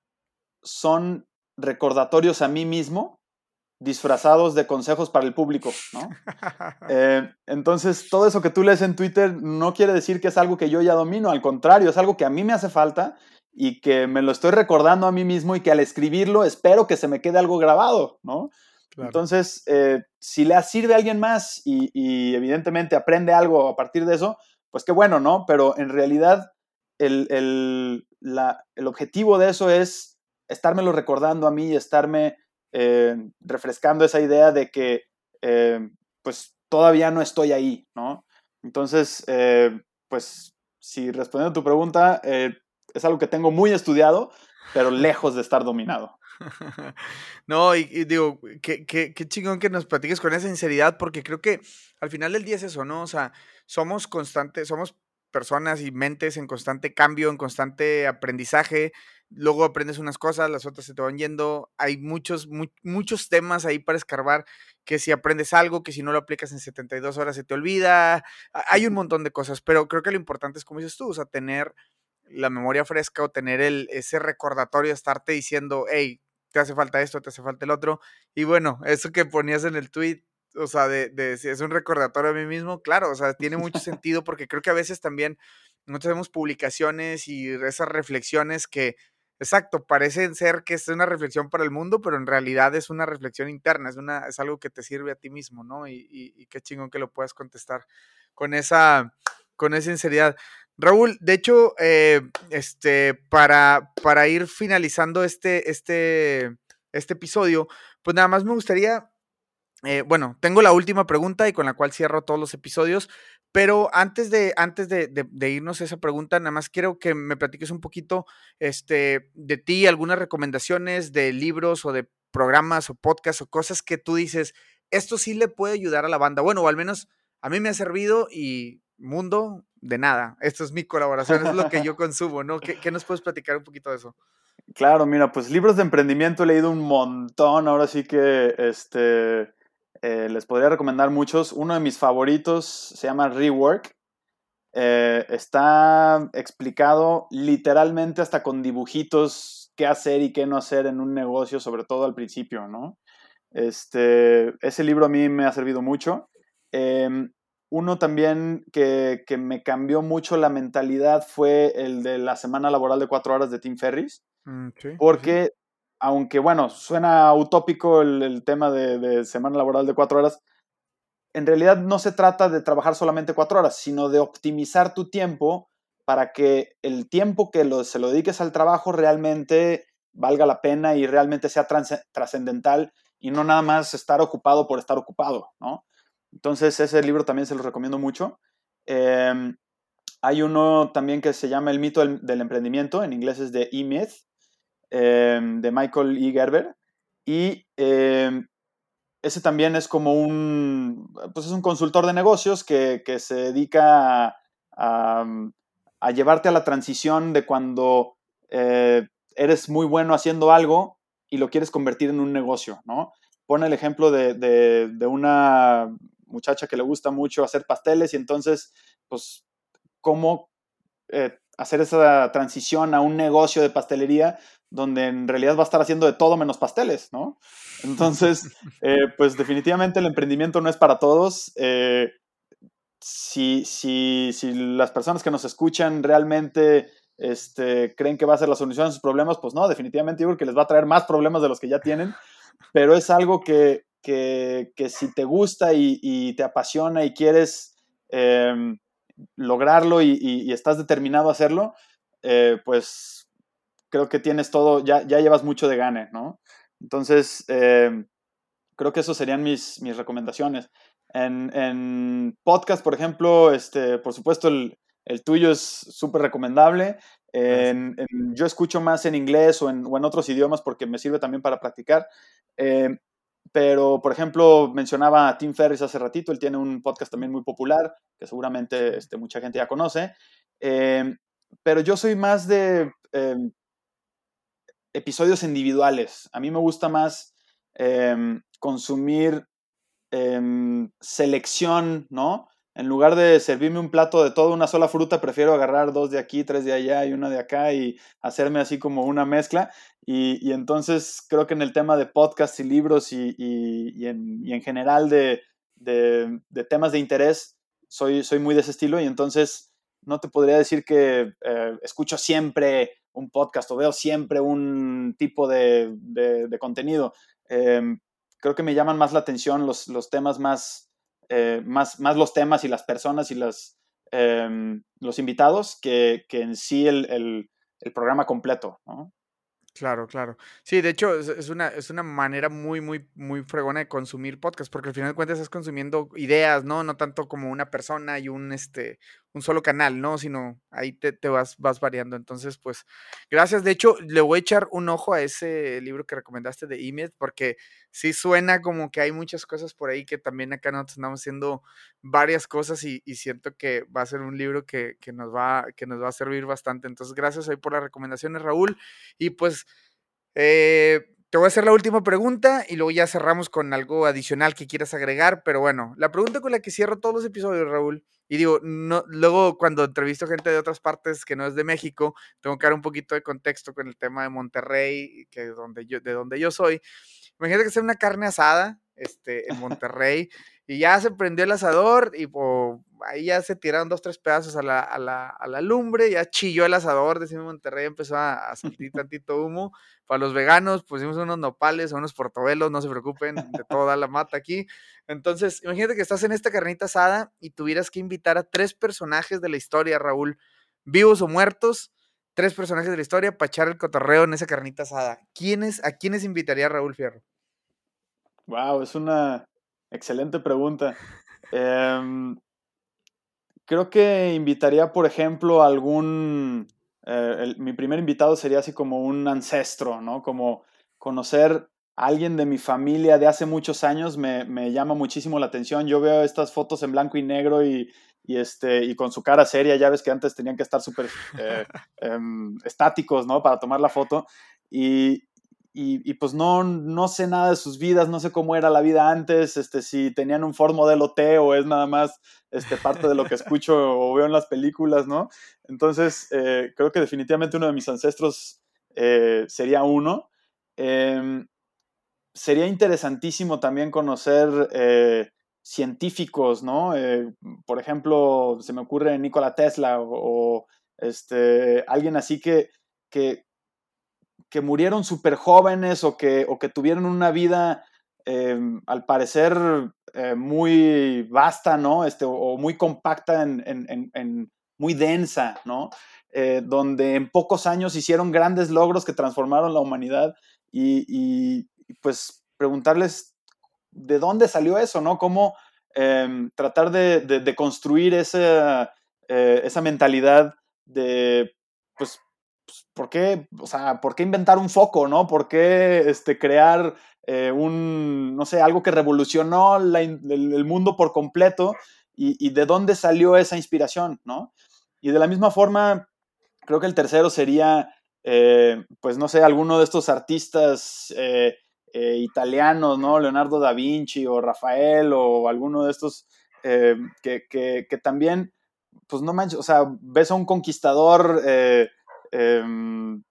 son recordatorios a mí mismo disfrazados de consejos para el público, ¿no? Eh, entonces, todo eso que tú lees en Twitter no quiere decir que es algo que yo ya domino, al contrario, es algo que a mí me hace falta y que me lo estoy recordando a mí mismo y que al escribirlo espero que se me quede algo grabado, ¿no? Entonces, eh, si le sirve a alguien más y, evidentemente aprende algo a partir de eso, pues qué bueno, ¿no? Pero en realidad el, el, el objetivo de eso es estármelo recordando a mí y estarme eh, refrescando esa idea de que eh, pues todavía no estoy ahí, ¿no? Entonces, pues si respondiendo a tu pregunta, es algo que tengo muy estudiado, pero lejos de estar dominado. No, y, digo, qué, qué, qué, chingón que nos platiques con esa sinceridad, porque creo que al final del día es eso, ¿no? O sea, somos constantes, somos personas y mentes en constante cambio, en constante aprendizaje. Luego aprendes unas cosas, las otras se te van yendo. Hay muchos, muchos temas ahí para escarbar, que si aprendes algo, que si no lo aplicas en 72 horas se te olvida. Hay un montón de cosas, pero creo que lo importante es, como dices tú, o sea, tener la memoria fresca o tener el, ese recordatorio estarte diciendo, hey, te hace falta esto, te hace falta el otro. Y bueno, eso que ponías en el tweet, o sea, de, de si es un recordatorio a mí mismo, claro, o sea, tiene mucho sentido porque creo que a veces también no tenemos publicaciones y esas reflexiones que, exacto, parecen ser que es una reflexión para el mundo, pero en realidad es una reflexión interna, es, una, es algo que te sirve a ti mismo, ¿no? Y, y qué chingón que lo puedas contestar con esa, con esa sinceridad. Raúl, de hecho, eh, este, para, para ir finalizando este, este, este episodio, pues nada más me gustaría, eh, bueno, tengo la última pregunta y con la cual cierro todos los episodios, pero antes de, antes de, irnos a esa pregunta, nada más quiero que me platiques un poquito este, de ti, algunas recomendaciones de libros o de programas o podcasts o cosas que tú dices, esto sí le puede ayudar a la banda. Bueno, o al menos a mí me ha servido y mundo, de nada. Esto es mi colaboración, es lo que yo consumo, ¿no? ¿Qué, nos puedes platicar un poquito de eso? Claro, mira, pues libros de emprendimiento he leído un montón, ahora sí que este, eh, les podría recomendar muchos. Uno de mis favoritos se llama Rework. Eh, está explicado literalmente hasta con dibujitos qué hacer y qué no hacer en un negocio, sobre todo al principio, ¿no? Este, ese libro a mí me ha servido mucho. Em, uno también que, me cambió mucho la mentalidad fue el de la semana laboral de cuatro horas de Tim Ferris. Mm, porque, aunque bueno, suena utópico el, tema de, semana laboral de cuatro horas, en realidad no se trata de trabajar solamente cuatro horas, sino de optimizar tu tiempo para que el tiempo que se lo dediques al trabajo realmente valga la pena y realmente sea trascendental y no nada más estar ocupado por estar ocupado, ¿no? Entonces, ese libro también se lo recomiendo mucho. Em, hay uno también que se llama El mito del, emprendimiento, en inglés es de E-Myth, em, de Michael E. Gerber. Y em, ese también es como un, pues es un consultor de negocios que, se dedica a, a, llevarte a la transición de cuando eh, eres muy bueno haciendo algo y lo quieres convertir en un negocio, ¿no? Pone el ejemplo de, de una muchacha que le gusta mucho hacer pasteles y entonces, pues, ¿cómo eh, hacer esa transición a un negocio de pastelería donde en realidad va a estar haciendo de todo menos pasteles, ¿no? Entonces, eh, pues definitivamente el emprendimiento no es para todos. Eh, si, si, si, las personas que nos escuchan realmente este, creen que va a ser la solución a sus problemas, pues no, definitivamente digo que les va a traer más problemas de los que ya tienen, pero es algo que, que, si te gusta y, te apasiona y quieres em, lograrlo y, estás determinado a hacerlo, eh, pues creo que tienes todo, ya, ya llevas mucho de gane, ¿no? Entonces, em, creo que esas serían mis, mis recomendaciones. En, podcast, por ejemplo, este, por supuesto, el, el tuyo es súper recomendable. yo escucho más en inglés o en, o en, otros idiomas porque me sirve también para practicar. Em, pero, por ejemplo, mencionaba a Tim Ferris hace ratito, él tiene un podcast también muy popular, que seguramente este, mucha gente ya conoce. Em, pero yo soy más de em, episodios individuales. A mí me gusta más consumir selección, ¿no? En lugar de servirme un plato de toda una sola fruta, prefiero agarrar dos de aquí, tres de allá y una de acá y hacerme así como una mezcla. Y, entonces creo que en el tema de podcast y libros y, en, general de, temas de interés, soy, soy muy de ese estilo y entonces no te podría decir que eh, escucho siempre un podcast o veo siempre un tipo de, contenido. Em, creo que me llaman más la atención los, los temas más eh, más, más los temas y las personas y las, em, los invitados que, que, en sí el, el, programa completo. Claro, claro. Sí, de hecho, es, una, es una manera muy, muy, muy fregona de consumir podcast, porque al final de cuentas estás consumiendo ideas, ¿no? No tanto como una persona y un, este, un solo canal, ¿no? Sino ahí te, te vas, vas variando. Entonces, pues, gracias. De hecho, le voy a echar un ojo a ese libro que recomendaste de Image, porque sí suena como que hay muchas cosas por ahí que también acá nosotros estamos haciendo varias cosas y, y siento que va a ser un libro que, que, nos va, que nos va a servir bastante. Entonces, gracias ahí por las recomendaciones, Raúl. Y pues eh, te voy a hacer la última pregunta y luego ya cerramos con algo adicional que quieras agregar. Pero bueno, la pregunta con la que cierro todos los episodios, Raúl, y digo, no, luego cuando entrevisto gente de otras partes que no es de México, tengo que dar un poquito de contexto con el tema de Monterrey, que donde yo, de donde yo soy. Imagínate que sea una carne asada este, en Monterrey y ya se prendió el asador y ahí ya se tiraron dos, tres pedazos a la, a la, a la lumbre, ya chilló el asador, decimos Monterrey, empezó a, a salir tantito humo. Para los veganos pusimos unos nopales o unos portobelos, no se preocupen, de toda la mata aquí. Entonces, imagínate que estás en esta carnita asada y tuvieras que invitar a tres personajes de la historia, Raúl, vivos o muertos, tres personajes de la historia para echar el cotorreo en esa carnita asada. ¿Quiénes, ¿A quiénes invitaría Raúl Fierro? Wow, es una excelente pregunta. Em, creo que invitaría, por ejemplo, a algún... Eh, mi primer invitado sería así como un ancestro, ¿no? Como conocer a alguien de mi familia de hace muchos años me, me llama muchísimo la atención. Yo veo estas fotos en blanco y negro y, y, este, y con su cara seria, ya ves que antes tenían que estar súper eh, em, estáticos, ¿no? Para tomar la foto. Y, y, pues no, no sé nada de sus vidas, no sé cómo era la vida antes, este, si tenían un Ford Modelo T o es nada más este, parte de lo que escucho o veo en las películas, ¿no? Entonces, eh, creo que definitivamente uno de mis ancestros eh, sería uno. Em, sería interesantísimo también conocer eh, científicos, ¿no? por ejemplo, se me ocurre Nikola Tesla o, este, alguien así que, que, que murieron súper jóvenes o que, o que tuvieron una vida, em, al parecer, eh, muy vasta, ¿no? Este, o, muy compacta, en, muy densa, ¿no? Eh, donde en pocos años hicieron grandes logros que transformaron la humanidad y, pues preguntarles de dónde salió eso, ¿no? Cómo em, tratar de, construir esa, eh, esa mentalidad de, pues, pues, ¿por qué, o sea, ¿por qué inventar un foco, no? ¿Por qué este, crear eh, un, no sé, algo que revolucionó el, mundo por completo? Y, de dónde salió esa inspiración, no? Y de la misma forma, creo que el tercero sería, eh, pues no sé, alguno de estos artistas eh, italianos, ¿no? Leonardo da Vinci o Rafael o alguno de estos que, que, también, pues no manches, o sea, ves a un conquistador Em,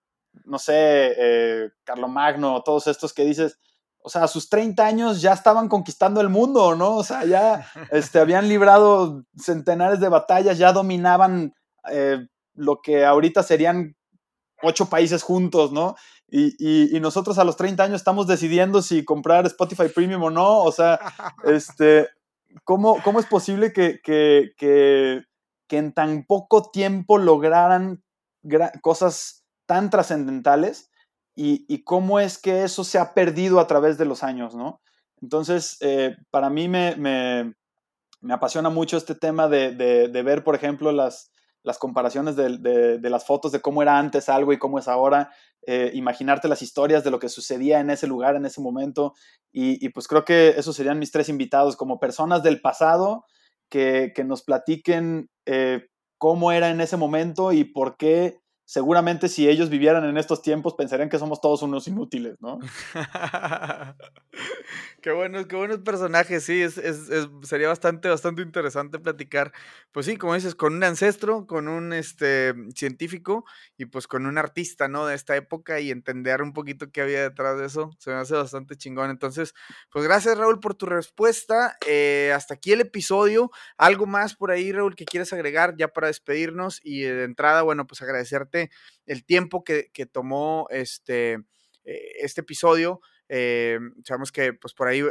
no sé, eh, Magno, todos estos que dices, o sea, a sus 30 años ya estaban conquistando el mundo, ¿no? O sea, ya este, habían librado centenares de batallas, ya dominaban eh, lo que ahorita serían ocho países juntos, ¿no? Y, nosotros a los 30 años estamos decidiendo si comprar Spotify Premium o no. O sea, este, ¿cómo, cómo es posible que, que, en tan poco tiempo lograran cosas tan trascendentales? Y, cómo es que eso se ha perdido a través de los años, ¿no? Entonces, eh, para mí me, me, apasiona mucho este tema de, de ver, por ejemplo, las, las comparaciones de, las fotos de cómo era antes algo y cómo es ahora, eh, imaginarte las historias de lo que sucedía en ese lugar, en ese momento. Y, pues creo que esos serían mis tres invitados, como personas del pasado que, nos platiquen eh, cómo era en ese momento y por qué seguramente si ellos vivieran en estos tiempos pensarían que somos todos unos inútiles, ¿no? qué buenos, qué buenos personajes, sí, es, sería bastante, bastante interesante platicar, pues sí, como dices, con un ancestro, con un este, científico y pues con un artista, ¿no? De esta época y entender un poquito qué había detrás de eso, se me hace bastante chingón. Entonces, pues gracias Raúl por tu respuesta, eh, hasta aquí el episodio, algo más por ahí Raúl que quieres agregar ya para despedirnos y de entrada, bueno, pues agradecerte el tiempo que, tomó este, eh, este episodio. Eh, sabemos que pues por ahí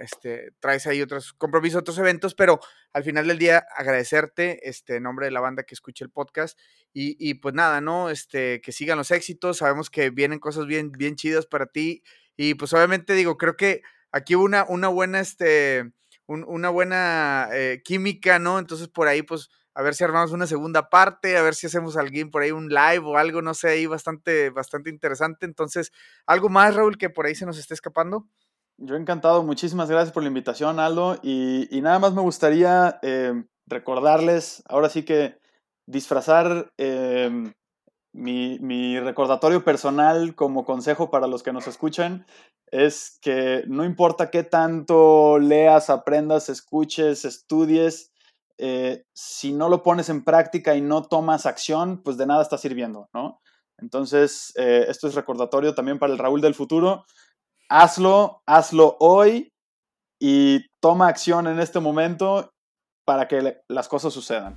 este, traes ahí otros compromisos, otros eventos, pero al final del día agradecerte este, en nombre de la banda que escucha el podcast y, pues nada, ¿no? Este, que sigan los éxitos, sabemos que vienen cosas bien, bien chidas para ti y pues obviamente digo, creo que aquí hubo una, una buena, este, una buena eh, química, ¿no? Entonces por ahí pues a ver si armamos una segunda parte, a ver si hacemos alguien por ahí un live o algo, no sé, ahí bastante, bastante interesante. Entonces, ¿algo más, Raúl, que por ahí se nos esté escapando? Yo encantado, muchísimas gracias por la invitación, Aldo. Y, nada más me gustaría eh, recordarles, ahora sí que disfrazar em, mi, recordatorio personal como consejo para los que nos escuchan es que no importa qué tanto leas, aprendas, escuches, estudies, eh, si no lo pones en práctica y no tomas acción, pues de nada está sirviendo, ¿no? Entonces, eh, esto es recordatorio también para el Raúl del futuro. Hazlo, hazlo hoy y toma acción en este momento para que las cosas sucedan.